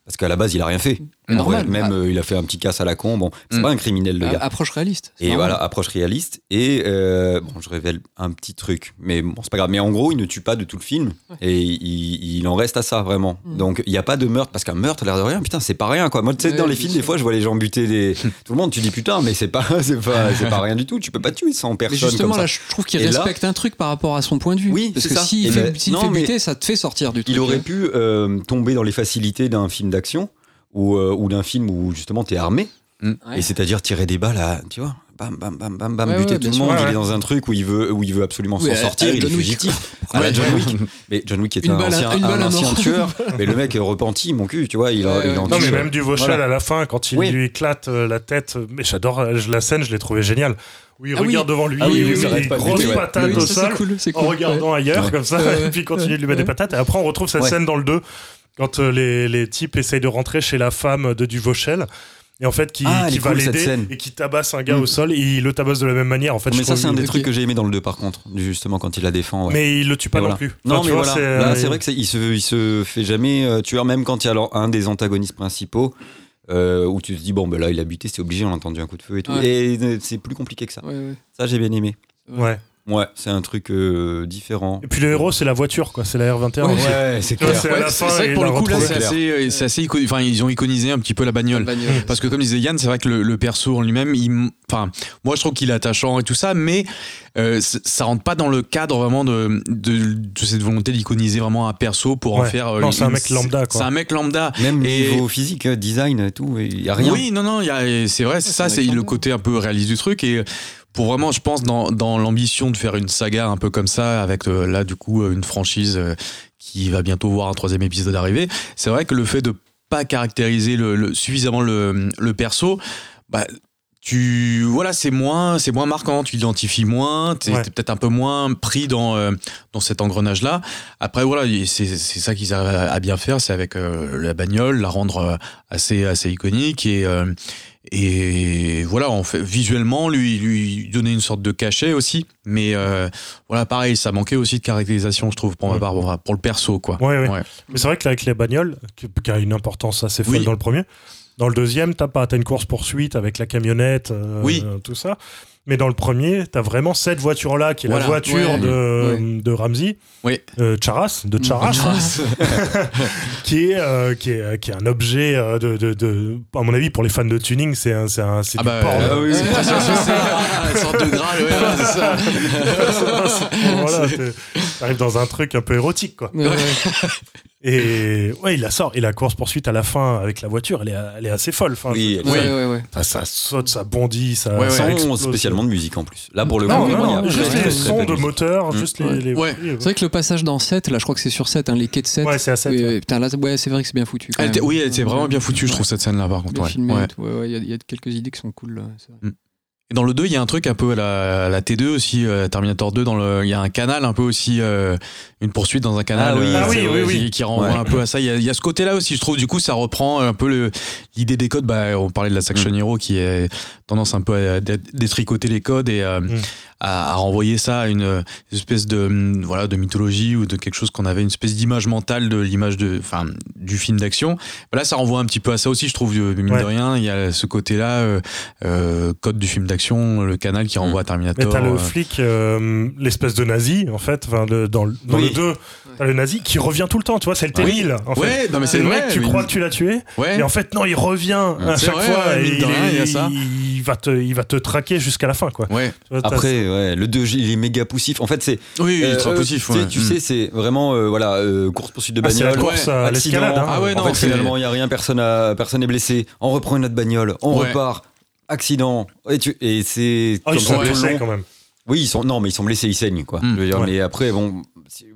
Parce qu'à la base, il a rien fait. Normal. vrai, même Ah. euh, il a fait un petit casse à la con. Bon, c'est Mm. pas un criminel, le gars. Approche réaliste. Et normal. voilà, approche réaliste. Et euh, bon, je révèle un petit truc, mais bon, c'est pas grave. Mais en gros, il ne tue pas de tout le film. Et il, il en reste à ça, vraiment. Mm. Donc, il n'y a pas de meurtre, parce qu'un meurtre, l'air de rien, putain, c'est pas rien, quoi. Moi, tu sais, Ouais, dans les films, des fois, je vois les gens buter des... [LAUGHS] tout le monde, tu dis putain, mais c'est pas, [LAUGHS] c'est pas, pas rien du tout. Tu peux pas tuer 100 Mais personnes justement, comme ça. là, je trouve qu'il là- respecte un truc par rapport à son point de vue. Oui, Parce que s'il Et fait, mais buter, ça te fait sortir du truc. Il aurait pu euh, tomber dans les facilités d'un film d'action ou, euh, ou d'un film où justement t'es armé. Ouais. Et c'est-à-dire tirer des balles à, tu vois, bam, bam, bam, bam, bam, Ouais, buter ouais, tout le bien monde. sûr. il Ouais, est dans un truc où il veut, où il veut absolument Oui, s'en sortir. il est John Wick. fugitif. [LAUGHS] la John Wick. Mais John Wick était Une un balle ancien, un ancien tueur. [LAUGHS] Mais le mec est repenti, mon cul, tu vois. Il, a- Ouais, il en ouais. Non, mais même du Vauchel voilà. à la fin, quand il Oui. lui éclate euh, la tête. Mais j'adore euh, la scène, je l'ai trouvé géniale. Où il Ah oui. regarde devant lui, Ah oui, il oui, lui ça met des de grosses ouais. patates Oui, au sol cool, c'est en cool. regardant ailleurs, Ouais. comme ça, Ouais, ouais. [LAUGHS] et puis il continue de lui mettre des patates. Et après, on retrouve cette Ouais. scène dans le 2, quand euh, les, les types essayent de rentrer chez la femme de Duvauchel. Et en fait, qui, Ah, qui va cool, cette l'aider scène. et qui tabasse un gars Mm. au sol et il le tabasse de la même manière. En fait, Mais je ça, c'est un des trucs que j'ai aimé dans le 2, par contre, justement, quand il la défend. ouais. Mais il le tue pas Et non voilà. plus. Non, Enfin, mais voilà. c'est, Là, euh, vrai que c'est- il se, il se fait jamais euh, tueur, même quand il y a alors un des antagonistes principaux. euh, où tu te dis, bon, ben là, il a buté, c'est obligé, on a entendu un coup de feu et tout. Ouais. Et euh, c'est plus compliqué que ça. Ouais, ouais. Ça, j'ai bien aimé. Ouais. Ouais, c'est un truc euh, différent. Et puis le héros, c'est la voiture, quoi. C'est la R21. Ouais. c'est clair. c'est Ouais, la vrai que pour l'a le coup là c'est assez, euh, assez enfin ils ont iconisé un petit peu la bagnole. Bagnole. Parce que comme disait Yann, c'est vrai que le, le perso en lui-même, enfin, moi je trouve qu'il est attachant et tout ça, mais euh, ça rentre pas dans le cadre vraiment de, de, de cette volonté d'iconiser vraiment un perso pour en faire. euh, Non, c'est un mec lambda, quoi. C'est un mec lambda. Même Et- niveau physique, euh, design et tout, il y a rien. Oui, non, non, il y a- c'est vrai, c'est ça, c'est le côté un peu réaliste du truc et. Pour vraiment, je pense, dans, dans l'ambition de faire une saga un peu comme ça, avec euh, là, du coup, euh, une franchise euh, qui va bientôt voir un troisième épisode arriver, c'est vrai que le fait de pas caractériser le, le- suffisamment le, le perso, bah, tu voilà c'est moins c'est moins marquant tu l'identifies moins t'es Ouais. peut-être un peu moins pris dans euh, dans cet engrenage là après voilà c'est c'est ça qu'ils arrivent à à bien faire c'est avec euh, la bagnole la rendre euh, assez assez iconique et et voilà en fait visuellement lui lui donner une sorte de cachet aussi mais euh, voilà pareil ça manquait aussi de caractérisation je trouve pour ma part pour, pour le perso quoi Ouais, ouais. Ouais. Mais c'est vrai que avec les bagnoles, qui, qui a une importance assez folle Oui. dans le premier, dans le deuxième, t'as pas, t'as une course-poursuite avec la camionnette, euh, Oui. tout ça. Mais dans le premier, t'as vraiment cette voiture-là, qui est Voilà. la voiture Ouais. de, de Ramsey, Oui. euh, Charas, de Charas, [LAUGHS] qui, est, euh, qui, est, qui est un objet euh, de, de, de- À mon avis, pour les fans de tuning, c'est un, c'est un, c'est ah du bah porn. euh, c'est une sorte de graal ouais, voilà, c'est ça voilà, t'arrives dans un truc un peu érotique, quoi. [LAUGHS] Et ouais, il la sort. Et la course-poursuite à la fin avec la voiture, elle est, elle est assez folle. Enfin, Oui, Oui. Ouais, ouais, ouais. Ça, ça saute, ça bondit, ça, Ouais, ouais. ça Sans spécialement de musique en plus. Là, pour le Non, coup, non, il y a- juste les sons de moteur, Mm. juste les. Ouais. les- Ouais. oui, C'est vrai que le passage dans 7, là je crois que c'est sur 7, hein, les quais de 7. Ouais, c'est à 7. Oui, ouais. ouais, putain, là, ouais, c'est vrai que c'est bien foutu. quand Elle était- même. oui elle était vraiment bien foutue je trouve cette scène là par contre il y a- il y, a quelques idées qui sont cool. Là, c'est vrai. Et dans le 2, il y a un truc un peu à la, à la T2 aussi, euh, Terminator 2, dans le, il y a un canal un peu aussi, euh, une poursuite dans un canal Ah oui, euh, Ah oui, oui. Qui, qui renvoie Ouais. un peu à ça. Il y a, il y a ce côté-là aussi, je trouve. Du coup, ça reprend un peu l'idée des codes. Bah, on parlait de la Section Mm. Hero qui a tendance un peu à dé- détricoter les codes et euh, Mm. À, à renvoyer ça à une, euh, espèce de, hum, voilà, de mythologie ou de quelque chose qu'on avait, une espèce d'image mentale de l'image de, enfin, du film d'action. Là, ça renvoie un petit peu à ça aussi, je trouve, de- mine Ouais. de rien. Il y a ce côté-là, euh, euh, code du film d'action, le canal qui renvoie à Terminator. Mais t'as le euh, flic, euh, l'espèce de nazi, en fait, enfin, le- dans, le- dans Oui. le 2, t'as le nazi qui revient tout le temps, tu vois, c'est le T-1000, en fait. Ouais, non mais C'est le vrai. mec, tu mais- crois que tu l'as tué, Ouais. et en fait, non, il revient à chaque vrai, fois, ouais, et mine de il, rien, il y a ça. il va te, il va te traquer jusqu'à la fin, quoi. Ouais. Tu vois, Après, ouais, le 2, il est méga poussif. En fait, c'est. Oui, euh, ultra euh, positif. tu sais- ouais. Tu Mm. sais, c'est vraiment, euh, voilà, euh, course-poursuite de Ah, c'est la bagnole. course à accident. hein. Ah ouais, en non, fait, c'est- finalement, il n'y a rien, personne a- personne n'est blessé. On reprend une autre bagnole, on Ouais. repart. Accident. Et, tu- et c'est. Oh, comme ils ça sont tout le blessés long. quand même. Oui, ils sont, non, mais ils sont blessés, ils saignent, quoi. Mm. Je veux dire, Ouais. Mais après, bon,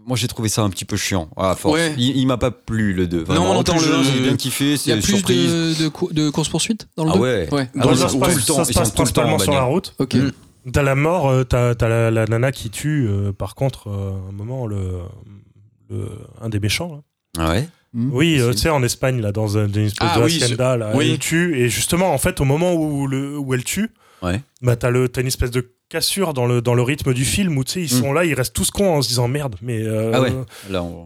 moi j'ai trouvé ça un petit peu chiant, à force. Ouais. Il, il m'a pas plu, le 2. Non, non Autant plus, le 1, je- j'ai bien kiffé, Il y a c'est plus surprise. de, de, de course-poursuite dans le Ah 2 ouais. Ouais. Ah ouais, ça tout se le passe, ça se ils sont passe tout le temps en principalement sur la route. Ok. Mm. T'as la mort, euh, t'as t'as la, la nana qui tue, euh, par contre, euh, à un moment, le, le- un des méchants. là. Ah ouais? Mm. Oui, euh, tu sais, en Espagne, là, dans un- une espèce Ah de oui, hacienda, là, oui. elle tue. Et justement, en fait, au moment où, le, où elle tue, Ouais. bah, t'as le- t'as une espèce de cassure dans le, dans le rythme du film où, tu sais, ils Mm. sont là, ils restent tous cons en se disant merde, mais. euh, Ah ouais.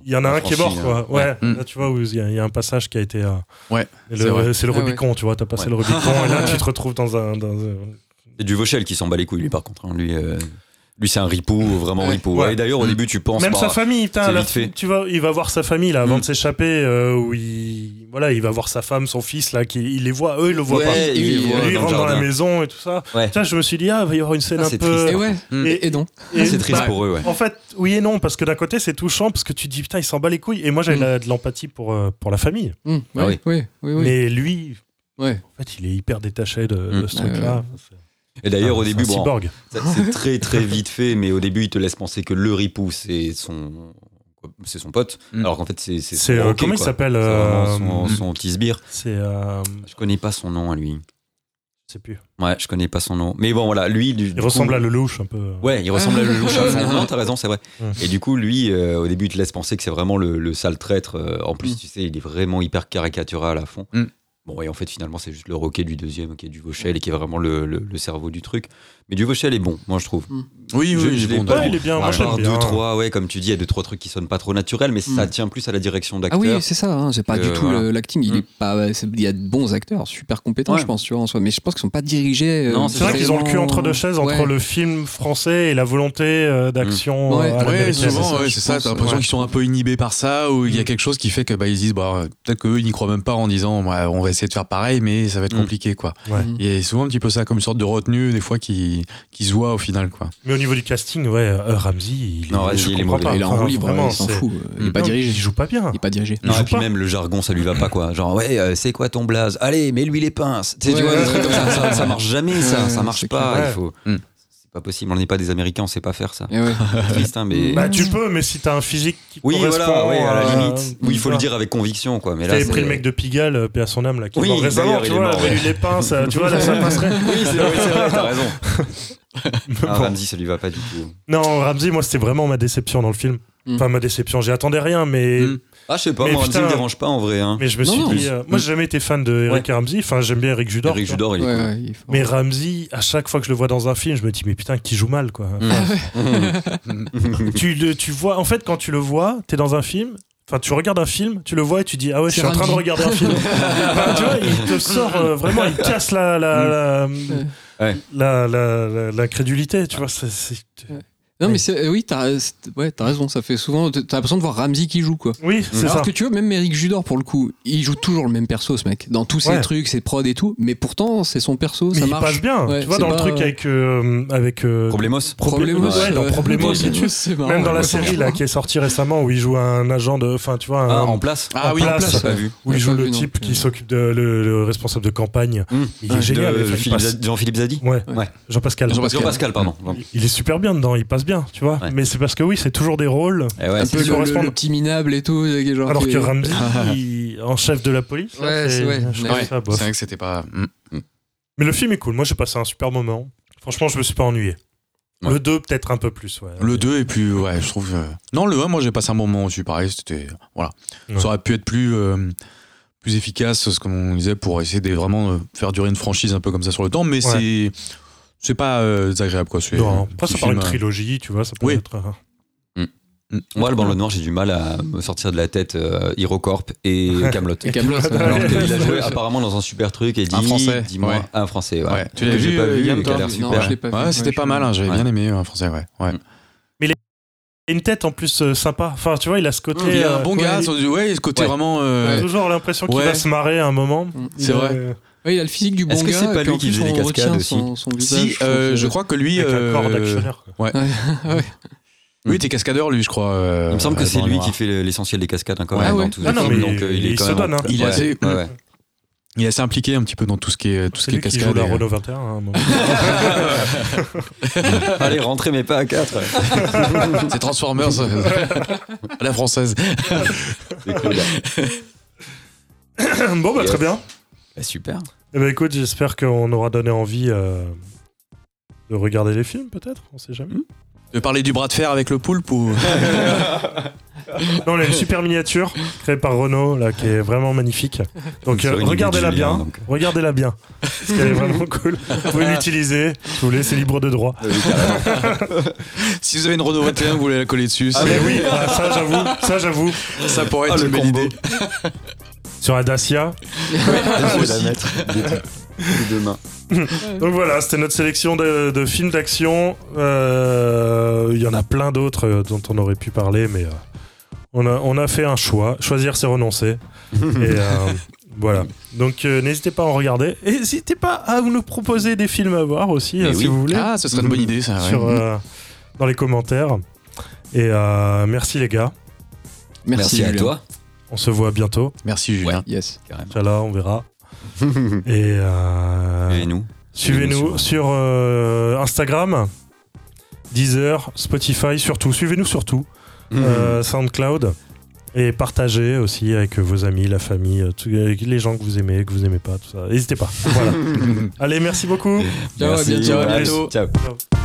Il y en a un qui est mort, quoi. euh, Ouais, Mm. là, tu vois, où il y, a- il y a un passage qui a été. euh, Ouais, le- c'est. C'est le Ah ouais. Rubicon, tu vois, t'as passé Ouais. le Rubicon, et là, [LAUGHS] tu te retrouves dans un. Dans un- C'est du Vauchel qui s'en bat les couilles, lui, par contre. hein. Lui, euh, lui c'est un ripou, vraiment Ouais. ripou. Ouais. Et d'ailleurs, au Mm. début, tu penses. Même bah, sa famille, putain, c'est la- vite fait. tu vois, il va voir sa famille là avant Mm. de s'échapper, euh, où il, voilà, il va voir sa femme, son fils là, qui, il les voit, eux ils le voient Ouais, pas. il lui il rentre dans la maison et tout ça. Tiens, je me suis dit ah, il va y avoir une scène Ah, un peu. triste. Et ouais. Mm. Et- Et donc et- C'est triste bah, pour eux, ouais. En fait, oui et non, parce que d'un côté c'est touchant parce que tu te dis putain il s'en bat les couilles. Et moi j'avais Mm. de l'empathie pour euh, pour la famille. Ah oui, oui, oui. Mais lui, Ouais. en fait, il est hyper détaché de, de ce Ouais, truc là. Et d'ailleurs, Ah, au c'est début, un bon, c'est [LAUGHS] très très vite fait, mais au début, il te laisse penser que le ripou, c'est son, c'est son pote, Mm. alors qu'en fait, c'est c'est son euh, comment il s'appelle euh, vraiment son, son petit sbire. C'est euh, Je connais pas son nom à lui. je sais plus. Ouais, je connais pas son nom. Mais bon, voilà, lui. Du, Il du ressemble coup- à Lelouch un peu. Ouais, il ressemble à Lelouch à [LAUGHS] fond. Non, t'as raison, c'est vrai. Mm. Et du coup, lui, euh, au début, il te laisse penser que c'est vraiment le, le sale traître. En plus, Mm. tu sais, il est vraiment hyper caricatural à fond. Mm. Bon, et en fait, finalement, c'est juste le roquet du deuxième qui est du Vauchel et qui est vraiment le, le- le cerveau du truc. Mais du Vauchel est bon, moi, je trouve. Oui, Je- oui, je l'ai bon. Ouais, il est bien, moi, part bien. deux, trois, ouais, comme tu dis, il y a deux, trois trucs qui sonnent pas trop naturels, mais ça Mm. tient plus à la direction Ah d'acteur. oui, c'est ça, hein, c'est pas du tout voilà. le- l'acting. Il, Mm. est pas, c'est- il y a de bons acteurs, super compétents, Ouais. je pense, tu vois, en soi. Mais je pense qu'ils sont pas dirigés. euh, C'est vrai qu'ils ont le cul entre deux chaises entre Ouais. le film français et la volonté euh, d'action Mm. Ouais. euh, souvent, c'est ça. T'as l'impression qu'ils sont un peu inhibés par ça, ou il y a Mm. quelque chose qui fait que bah ils se disent, bah, peut-être qu'eux ils n'y croient même pas en disant, ouais, on va essayer de faire pareil, mais ça va être Mm. compliqué, quoi. Ouais. Mm. Il y a souvent un petit peu ça, comme une sorte de retenue, des fois, qui, qui se voit au final, quoi. Mais au niveau du casting, ouais, euh, Ramsey, il, Non, est- Ramsey, je il est comprends pas. Il est en roue libre, vraiment, il s'en fout. Il est pas Non, dirigé. Il joue pas bien. Il est pas dirigé. Il Non, joue et puis pas. même le jargon, ça lui va pas quoi. Genre, ouais, euh, c'est quoi ton blaze? Allez, mets-lui les pinces. Tu sais, tu Ouais, vois, des ouais, trucs comme ça, ouais. ça, ça marche jamais, ça, Ouais, ça marche pas. Il faut. Mm. Pas possible, on n'est pas des Américains, on sait pas faire ça. Ouais. C'est [LAUGHS] triste, hein, mais. Bah, tu peux, mais si t'as un physique qui oui, correspond voilà, ouais, à la euh, limite. Oui, il faut le dire avec conviction, quoi. Mais là, pris le mec de Pigalle, euh, paix à son âme, là, qui Oui, est mort récemment, tu il est vois, lui les pinces, euh, tu [LAUGHS] vois, là, ça passerait. Oui, c'est vrai, c'est vrai, t'as raison. [LAUGHS] Bon. Ah, Ramsey, ça lui va pas du tout. Non, Ramsey, moi, c'était vraiment ma déception dans le film. Mm. Enfin, ma déception, j'y attendais rien, mais, Mm. Ah, je sais pas, Mais moi, Ramsey putain. me dérange pas en vrai. Hein. mais je me Non, suis non. dit. euh, moi, j'ai jamais été fan de Eric Ramsey, enfin, j'aime bien Eric Judor. Eric. Judor, il est Ouais, cool. ouais, il est fort. Mais Ramsey, à chaque fois que je le vois dans un film, je me dis, mais putain, qui joue mal, quoi. Enfin, [LAUGHS] tu, le- tu vois, en fait, quand tu le vois, t'es dans un film. Enfin, tu regardes un film, tu le vois et tu dis ah ouais, je suis en train de Ramsey. regarder un film. [LAUGHS] Enfin, tu vois, il te sort euh, vraiment, il casse la la la, Ouais. la- la- la- l'incrédulité, tu vois. c'est- Non, mais c'est- euh, oui, t'as c'est- ouais, t'as raison. Ça fait souvent. T'as l'impression de voir Ramsey qui joue, quoi. Oui, c'est Alors ça. que tu vois, même Eric Judor, pour le coup, il joue toujours le même perso, ce mec. Dans tous ses Ouais. trucs, ses prods et tout. Mais pourtant, c'est son perso, Mais ça il marche. passe bien. Ouais, tu vois c'est dans le pas- truc avec euh, avec euh, Problemos. Problemos. Ouais, dans euh, Problemos, Problemos, [LAUGHS] c'est marrant. même dans la série là qui est sortie récemment où il joue un agent de, enfin tu vois, un- Ah, en place Ah En oui, en place. J'ai pas vu. où il J'ai joue pas le vu, non. type qui s'occupe de le, le responsable de campagne. Mmh. Il est Ouais. génial. De enfin, il Philippe passe- Zadi- Jean-Philippe Zadi Ouais, Ouais. Jean-Pascal. Jean-Pascal. Jean-Pascal, pardon. Il est super bien dedans, il passe bien, tu vois. Ouais. Mais c'est parce que oui, c'est toujours des rôles. Eh ouais, Un peu le, petit minable et tout. Genre Alors que Ramsey, [LAUGHS] il- en chef de la police, Ouais, c'est- ouais. vrai que c'était pas. Mm. Mais le film est cool. Moi, j'ai passé un super moment. Franchement, je me suis pas ennuyé. Ouais. Le 2, peut-être un peu plus. Ouais. Le 2 et puis ouais, je trouve. euh, Non, le 1, moi j'ai passé un moment aussi, pareil, c'était. Voilà. Ouais. Ça aurait pu être plus. euh, plus efficace, ce qu'on disait, pour essayer de vraiment euh, faire durer une franchise un peu comme ça sur le temps, mais Ouais. c'est. C'est pas euh, désagréable, quoi. C'est, Non, euh, après, ça petit part une film, euh, trilogie, tu vois. Ça peut Oui. être. euh, mm. Moi, le bandeau noir, j'ai du mal à me sortir de la tête euh, HeroCorp et [LAUGHS] Camelot. Et Camelot, ouais. Alors Ouais. qu'il a joué [LAUGHS] apparemment dans un super truc et dit Un français, dis-moi ouais. un français ouais. Ouais. Tu l'as vu, pas euh, vu a l'air Non, super je l'ai pas vu. Ouais, c'était Ouais, pas mal, hein, j'avais Ouais. bien aimé un français, ouais. ouais. Et une tête en plus euh, sympa. Enfin, tu vois, il a ce côté. Il est euh, un bon ouais, gars, il- sur- ouais, ce côté Ouais. vraiment. euh, J'ai toujours l'impression qu'il Ouais. va se marrer à un moment. Mm. Il C'est a- vrai. Ouais, il a le physique du bon Est-ce que c'est pas lui qui faisait les cascades aussi son, son visage, Si, je euh, je crois que lui. Avec euh, corps d'actionneur. quoi. Ouais. Il était [LAUGHS] cascadeur, lui, je crois. euh, Il me semble que euh, c'est lui qui fait l'essentiel des cascades hein, quand Ouais, même ouais. dans tous Ah les non, films, mais donc euh, il est il quand se même donne, hein. Il est Ouais, assez- ouais, ouais. Il est assez impliqué un petit peu dans tout ce qui est, tout ce qui est lui qui cascade. joue la Renault 21 à un moment. [LAUGHS] Allez, rentrez mais pas à 4 [LAUGHS] C'est Transformers euh, à la française. Cool. [COUGHS] bon, bah, Yes. très bien. Bah, Super. Eh ben, écoute, j'espère qu'on aura donné envie euh, de regarder les films, peut-être. On sait jamais. De parler du bras de fer avec le poulpe ou? [LAUGHS] Non, on a une super miniature créée par Renault, là, qui est vraiment magnifique. Donc, euh, regardez-la bien. donc. Regardez-la bien. Parce qu'elle est vraiment cool. Vous pouvez l'utiliser. Si vous voulez, c'est libre de droit. [LAUGHS] si vous avez une Renault 21, vous voulez la coller dessus, Ah, mais oui, [LAUGHS] ah, ça, j'avoue. Ça, j'avoue. ça pourrait être Ah, le une belle combo. idée. Sur un Dacia. Je vais la mettre mains. [LAUGHS] Donc voilà, c'était notre sélection de, de films d'action. Euh, Il y en a plein d'autres euh, dont on aurait pu parler, mais euh, on, a, on a fait un choix. Choisir, c'est renoncer. [LAUGHS] Et euh, voilà. Donc euh, n'hésitez pas à en regarder. Et n'hésitez pas à nous proposer des films à voir aussi, si oui. vous voulez, Ah, ce serait une bonne idée, ça. ouais. sur, euh, dans les commentaires. Et euh, merci les gars. Merci, à Julien. toi. On se voit bientôt. Merci, Julien. Yes. Carrément. Inch'Allah, on verra. [LAUGHS] Et, euh, Et nous Suivez-nous sur euh, Instagram, Deezer, Spotify, surtout. Suivez-nous surtout. Mmh. Euh, SoundCloud. Et partagez aussi avec vos amis, la famille, les gens que vous aimez, que vous aimez pas, tout ça. N'hésitez pas. Voilà. [LAUGHS] Allez, merci beaucoup. Ciao, à Merci, bientôt. à bientôt. Ciao. Ciao.